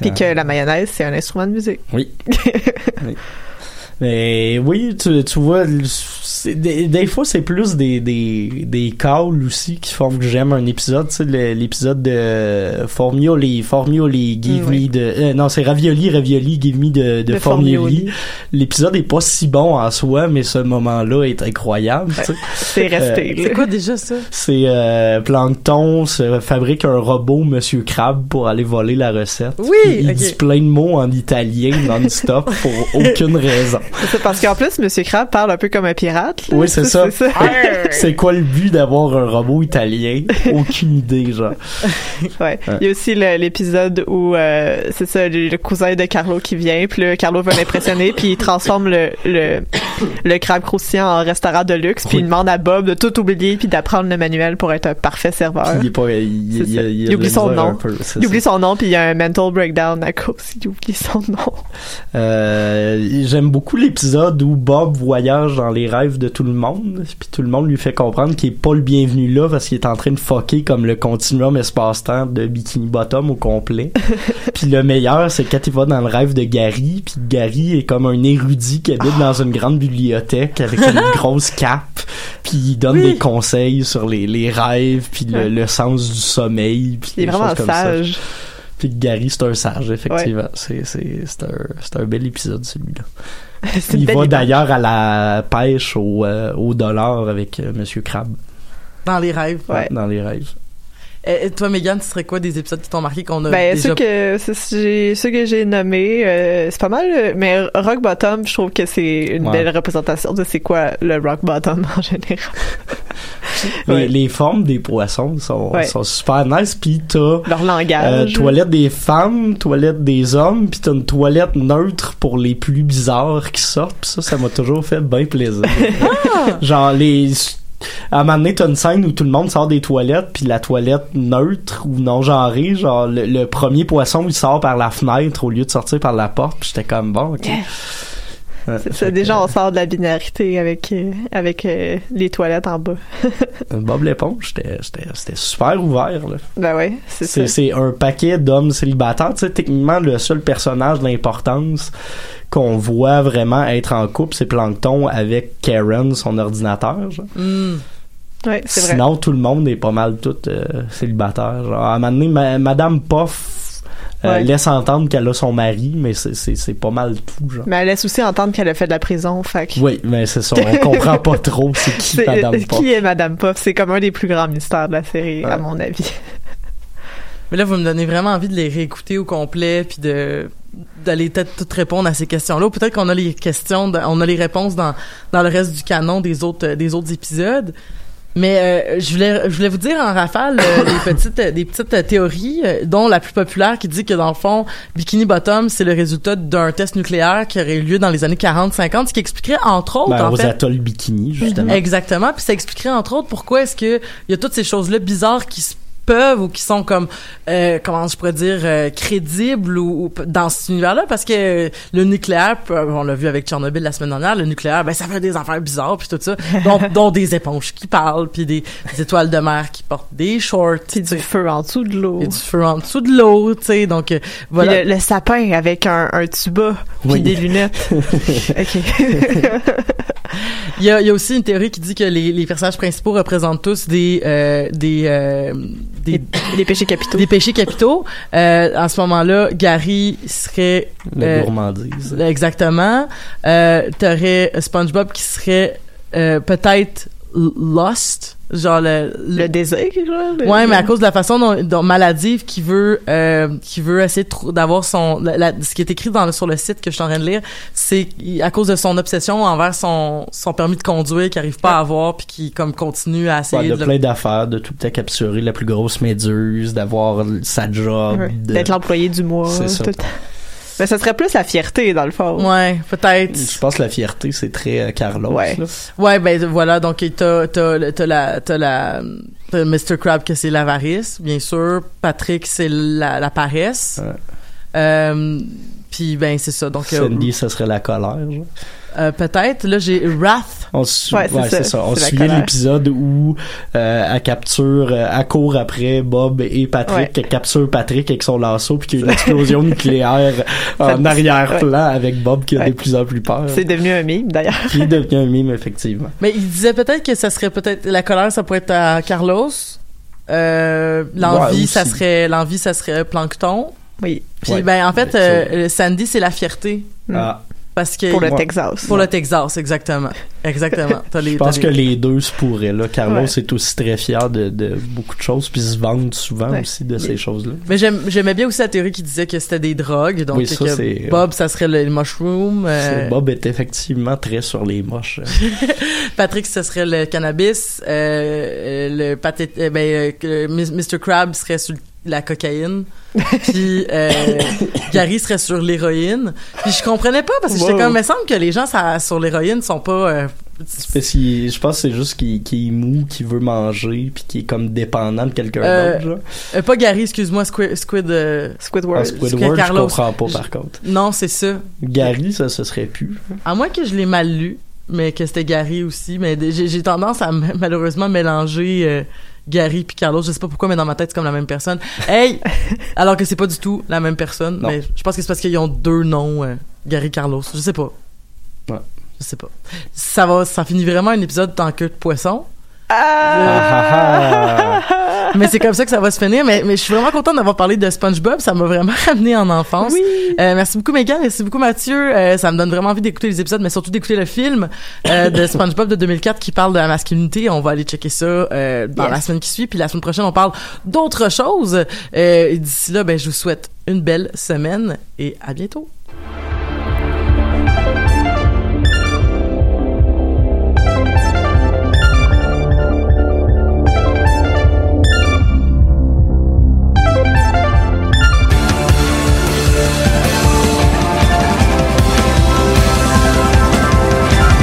Puis que la mayonnaise c'est un instrument de musique. Oui. *laughs* Oui. Mais oui, tu, tu vois, des, des fois c'est plus des des des calls aussi qui font que j'aime un épisode tu sais le- l'épisode de Formioli Formioli give Oui. me de euh, non c'est Ravioli Ravioli give me de, de, De Formioli Formioli. l'épisode est pas si bon en soi mais ce moment-là est incroyable tu sais. C'est resté. Euh. C'est quoi déjà ça? c'est euh, Plankton se fabrique un robot Monsieur Crab pour aller voler la recette Oui, il ok. dit plein de mots en italien non-stop pour *laughs* aucune raison C'est ça, parce qu'en plus, Monsieur Crab parle un peu comme un pirate. Là. Oui, c'est ça. C'est C'est quoi le but d'avoir un robot italien? *laughs* Aucune idée, genre. Ouais. Il y a aussi l'épisode où euh, c'est ça le, le cousin de Carlo qui vient, puis là, Carlo veut l'impressionner, puis il transforme le, le le crabe croustillant en restaurant de luxe, puis Oui. il demande à Bob de tout oublier puis d'apprendre le manuel pour être un parfait serveur. Puis il est pas, il, C'est il, ça. il, Il a de oublie son nom. peu, Il oublie ça. son nom puis il y a un mental breakdown à cause il oublie son nom. Euh, j'aime beaucoup l'épisode où Bob voyage dans les rêves de tout le monde, puis tout le monde lui fait comprendre qu'il est pas le bienvenu là parce qu'il est en train de fucker comme le continuum espace-temps de Bikini Bottom au complet. *laughs* puis le meilleur, c'est quand il va dans le rêve de Gary, puis Gary est comme un érudit qui habite dans une grande bibliothèque avec une *laughs* grosse cape, puis il donne Oui. des conseils sur les, les rêves, puis le, le sens du sommeil, puis Il est des vraiment choses comme ça. Puis Gary, c'est un sage, effectivement. C'est, c'est, c'est, un, c'est un bel épisode, celui-là. *laughs* Il va d'ailleurs à la pêche au, euh, au dollar avec euh, Monsieur Crabbe Dans les rêves. Ouais. dans les rêves. Et, et toi, Megan, ce serait quoi des épisodes qui t'ont marqué qu'on a Ben, déjà... ceux que, ceux, que j'ai nommés, euh, c'est pas mal, euh, mais Rock Bottom, je trouve que c'est une Ouais. belle représentation de c'est quoi le Rock Bottom en général. *laughs* Les, Ouais. les formes des poissons sont, Ouais. sont super nice. Puis t'as Leur euh, langage. toilette des femmes, toilette des hommes, puis t'as une toilette neutre pour les plus bizarres qui sortent. Puis ça, ça m'a toujours fait bien plaisir. *laughs* Genre les à un moment donné, t'as une scène où tout le monde sort des toilettes, puis la toilette neutre ou non genrée, genre le, le premier poisson il sort par la fenêtre au lieu de sortir par la porte, puis j'étais comme bon, ok. Ouais, ça, déjà, que, on sort de la binarité avec, euh, avec euh, les toilettes en bas. *laughs* euh, Bob l'éponge, c'était- super ouvert. Là. Ben ouais, c'est ça. C'est un paquet d'hommes célibataires. Tu sais, techniquement, le seul personnage d'importance qu'on voit vraiment être en couple, c'est Plankton avec Karen, son ordinateur. genre. Ouais, c'est vrai. Sinon, tout le monde est pas mal tout euh, célibataire. Genre, à un moment donné, ma- Madame Poff euh, Ouais. laisse entendre qu'elle a son mari, mais c'est- c'est c'est pas mal tout. Genre. Mais elle laisse aussi entendre qu'elle a fait de la prison, fait que- Oui, mais c'est ça. On comprend pas trop c'est qui C'est- Madame Poff. qui est Madame Puff? C'est comme un des plus grands mystères de la série, Ouais. à mon avis. Mais là, vous me donnez vraiment envie de les réécouter au complet, puis de d'aller peut-être tout répondre à ces questions-là. Ou peut-être qu'on a les questions, on a les réponses dans dans le reste du canon des autres euh, des autres épisodes. Mais euh, je voulais je voulais vous dire en rafale euh, des petites euh, des petites euh, théories, euh, dont la plus populaire qui dit que dans le fond, Bikini Bottom, c'est le résultat d'un test nucléaire qui aurait eu lieu dans les années 40-50, ce qui expliquerait entre autres Ben, en aux fait atolls bikini, justement. Exactement. Puis ça expliquerait entre autres pourquoi est-ce que il y a toutes ces choses-là bizarres qui se peuvent ou qui sont comme euh, comment je pourrais dire euh, crédibles ou, ou dans cet univers-là parce que euh, le nucléaire peut- on l'a vu avec Tchernobyl la semaine dernière le nucléaire ben ça fait des affaires bizarres puis tout ça *laughs* dont, dont des éponges qui parlent puis des, des étoiles de mer qui portent des shorts Puis du feu en dessous de l'eau. et du feu en dessous de l'eau tu sais donc euh, voilà le, le sapin avec un, un tuba puis Oui. des lunettes. *laughs* OK. Il y a, il y a aussi une théorie qui dit que les, les personnages principaux représentent tous des euh, des, euh, des des péchés capitaux. des péchés capitaux. Euh, à ce moment-là, Gary serait La euh, gourmandise. exactement. Euh, T'aurais SpongeBob qui serait euh, peut-être lost, genre le, Le désir, genre. le- Ouais, mais à cause de la façon dont, dont maladive qui veut euh, qui veut essayer de d'avoir son la- la- ce qui est écrit dans le- sur le site que je suis en train de lire, c'est à cause de son obsession envers son son permis de conduire qu'il arrive pas à avoir puis qui comme continue à Ouais, essayer de de le- plein d'affaires, de tout le temps capturer la plus grosse méduse, d'avoir sa job. Ouais. de- D'être l'employé du mois. Tout le. Mais ça serait plus la fierté, dans le fond. Ouais, peut-être. Je pense que la fierté, c'est très euh, Carlos. Ouais. là. Ouais, ben voilà, donc t'as t'as t'as la t'as la t'as Mr Crab que c'est l'avarice, bien sûr. Patrick c'est la, la paresse. Ouais. Euh, puis ben c'est ça. Donc euh, Sandy, ça serait la colère. genre. Euh, peut-être là j'ai Wrath On se Ouais, c'est ouais, ça. c'est ça. On C'est se la souvient de colère. l'épisode où euh, elle capture, euh, elle court après Bob et Patrick, elle capture Patrick avec son lasso, puis qu'il y a une explosion *laughs* nucléaire en arrière-plan avec Bob qui a Ouais. de plus en plus peur. C'est devenu un meme, d'ailleurs. Qui est devenu un mime, effectivement. Mais il disait peut-être que ça serait peut-être la colère, ça pourrait être à Carlos. Euh, l'envie, Ouais, ça serait l'envie, ça serait Plancton. Oui. Puis Ouais. ben en fait, euh, Sandy c'est la fierté Mm. Parce que Pour le Ouais. Texas. pour le Texas exactement, exactement. *laughs* T'as les- je pense t'as que les- deux se pourraient. Là. Carlos Ouais. est aussi très fier de, de beaucoup de choses, puis se vante souvent Ouais. aussi de ces choses-là. Mais j'aime- j'aimais bien aussi la théorie qui disait que c'était des drogues, donc Oui, ça, que c'est- Bob ça serait le mushroom, euh, C'est- Bob est effectivement très sur les moches. euh. *laughs* Patrick ce serait le cannabis, euh, euh, le paté, euh, ben euh, Mr Crab serait sur la cocaïne, puis euh, Gary serait sur l'héroïne. Puis je comprenais pas parce que j'étais Wow. comme, il me semble que les gens ça, sur l'héroïne sont pas. euh, Parce qu'il- je pense que c'est juste qu'il qu'il est mou, qu'il veut manger, puis qu'il est comme dépendant de quelqu'un Euh, d'autre. euh, pas Gary, excuse-moi, Squid. Squid euh, Squidward. Ah, Squidward, je Carlos. comprends pas par contre. non, c'est ça. Gary, ça, ce serait plus. À moins que je l'ai mal lu, mais que c'était Gary aussi. Mais j'ai tendance à m- malheureusement mélanger euh, Gary puis Carlos. Je sais pas pourquoi, mais dans ma tête, c'est comme la même personne. Hey! *laughs* Alors que c'est pas du tout la même personne. Non. Mais je pense que c'est parce qu'ils ont deux noms, euh, Gary Carlos. Je sais pas. Ouais. Je sais pas. Ça va, ça finit vraiment un épisode en queue de poisson. Ah, ah, mais c'est comme ça que ça va se finir. Mais, mais je suis vraiment contente d'avoir parlé de SpongeBob. Ça m'a vraiment *laughs* ramené en enfance. Oui. Euh, merci beaucoup Megan, merci beaucoup Mathieu. Euh, ça me donne vraiment envie d'écouter les épisodes, mais surtout d'écouter le film euh, de *laughs* SpongeBob de 2004 qui parle de la masculinité. On va aller checker ça dans Yes. la semaine qui suit. Puis la semaine prochaine, on parle d'autres choses. Et D'ici là, ben, je vous souhaite une belle semaine et à bientôt.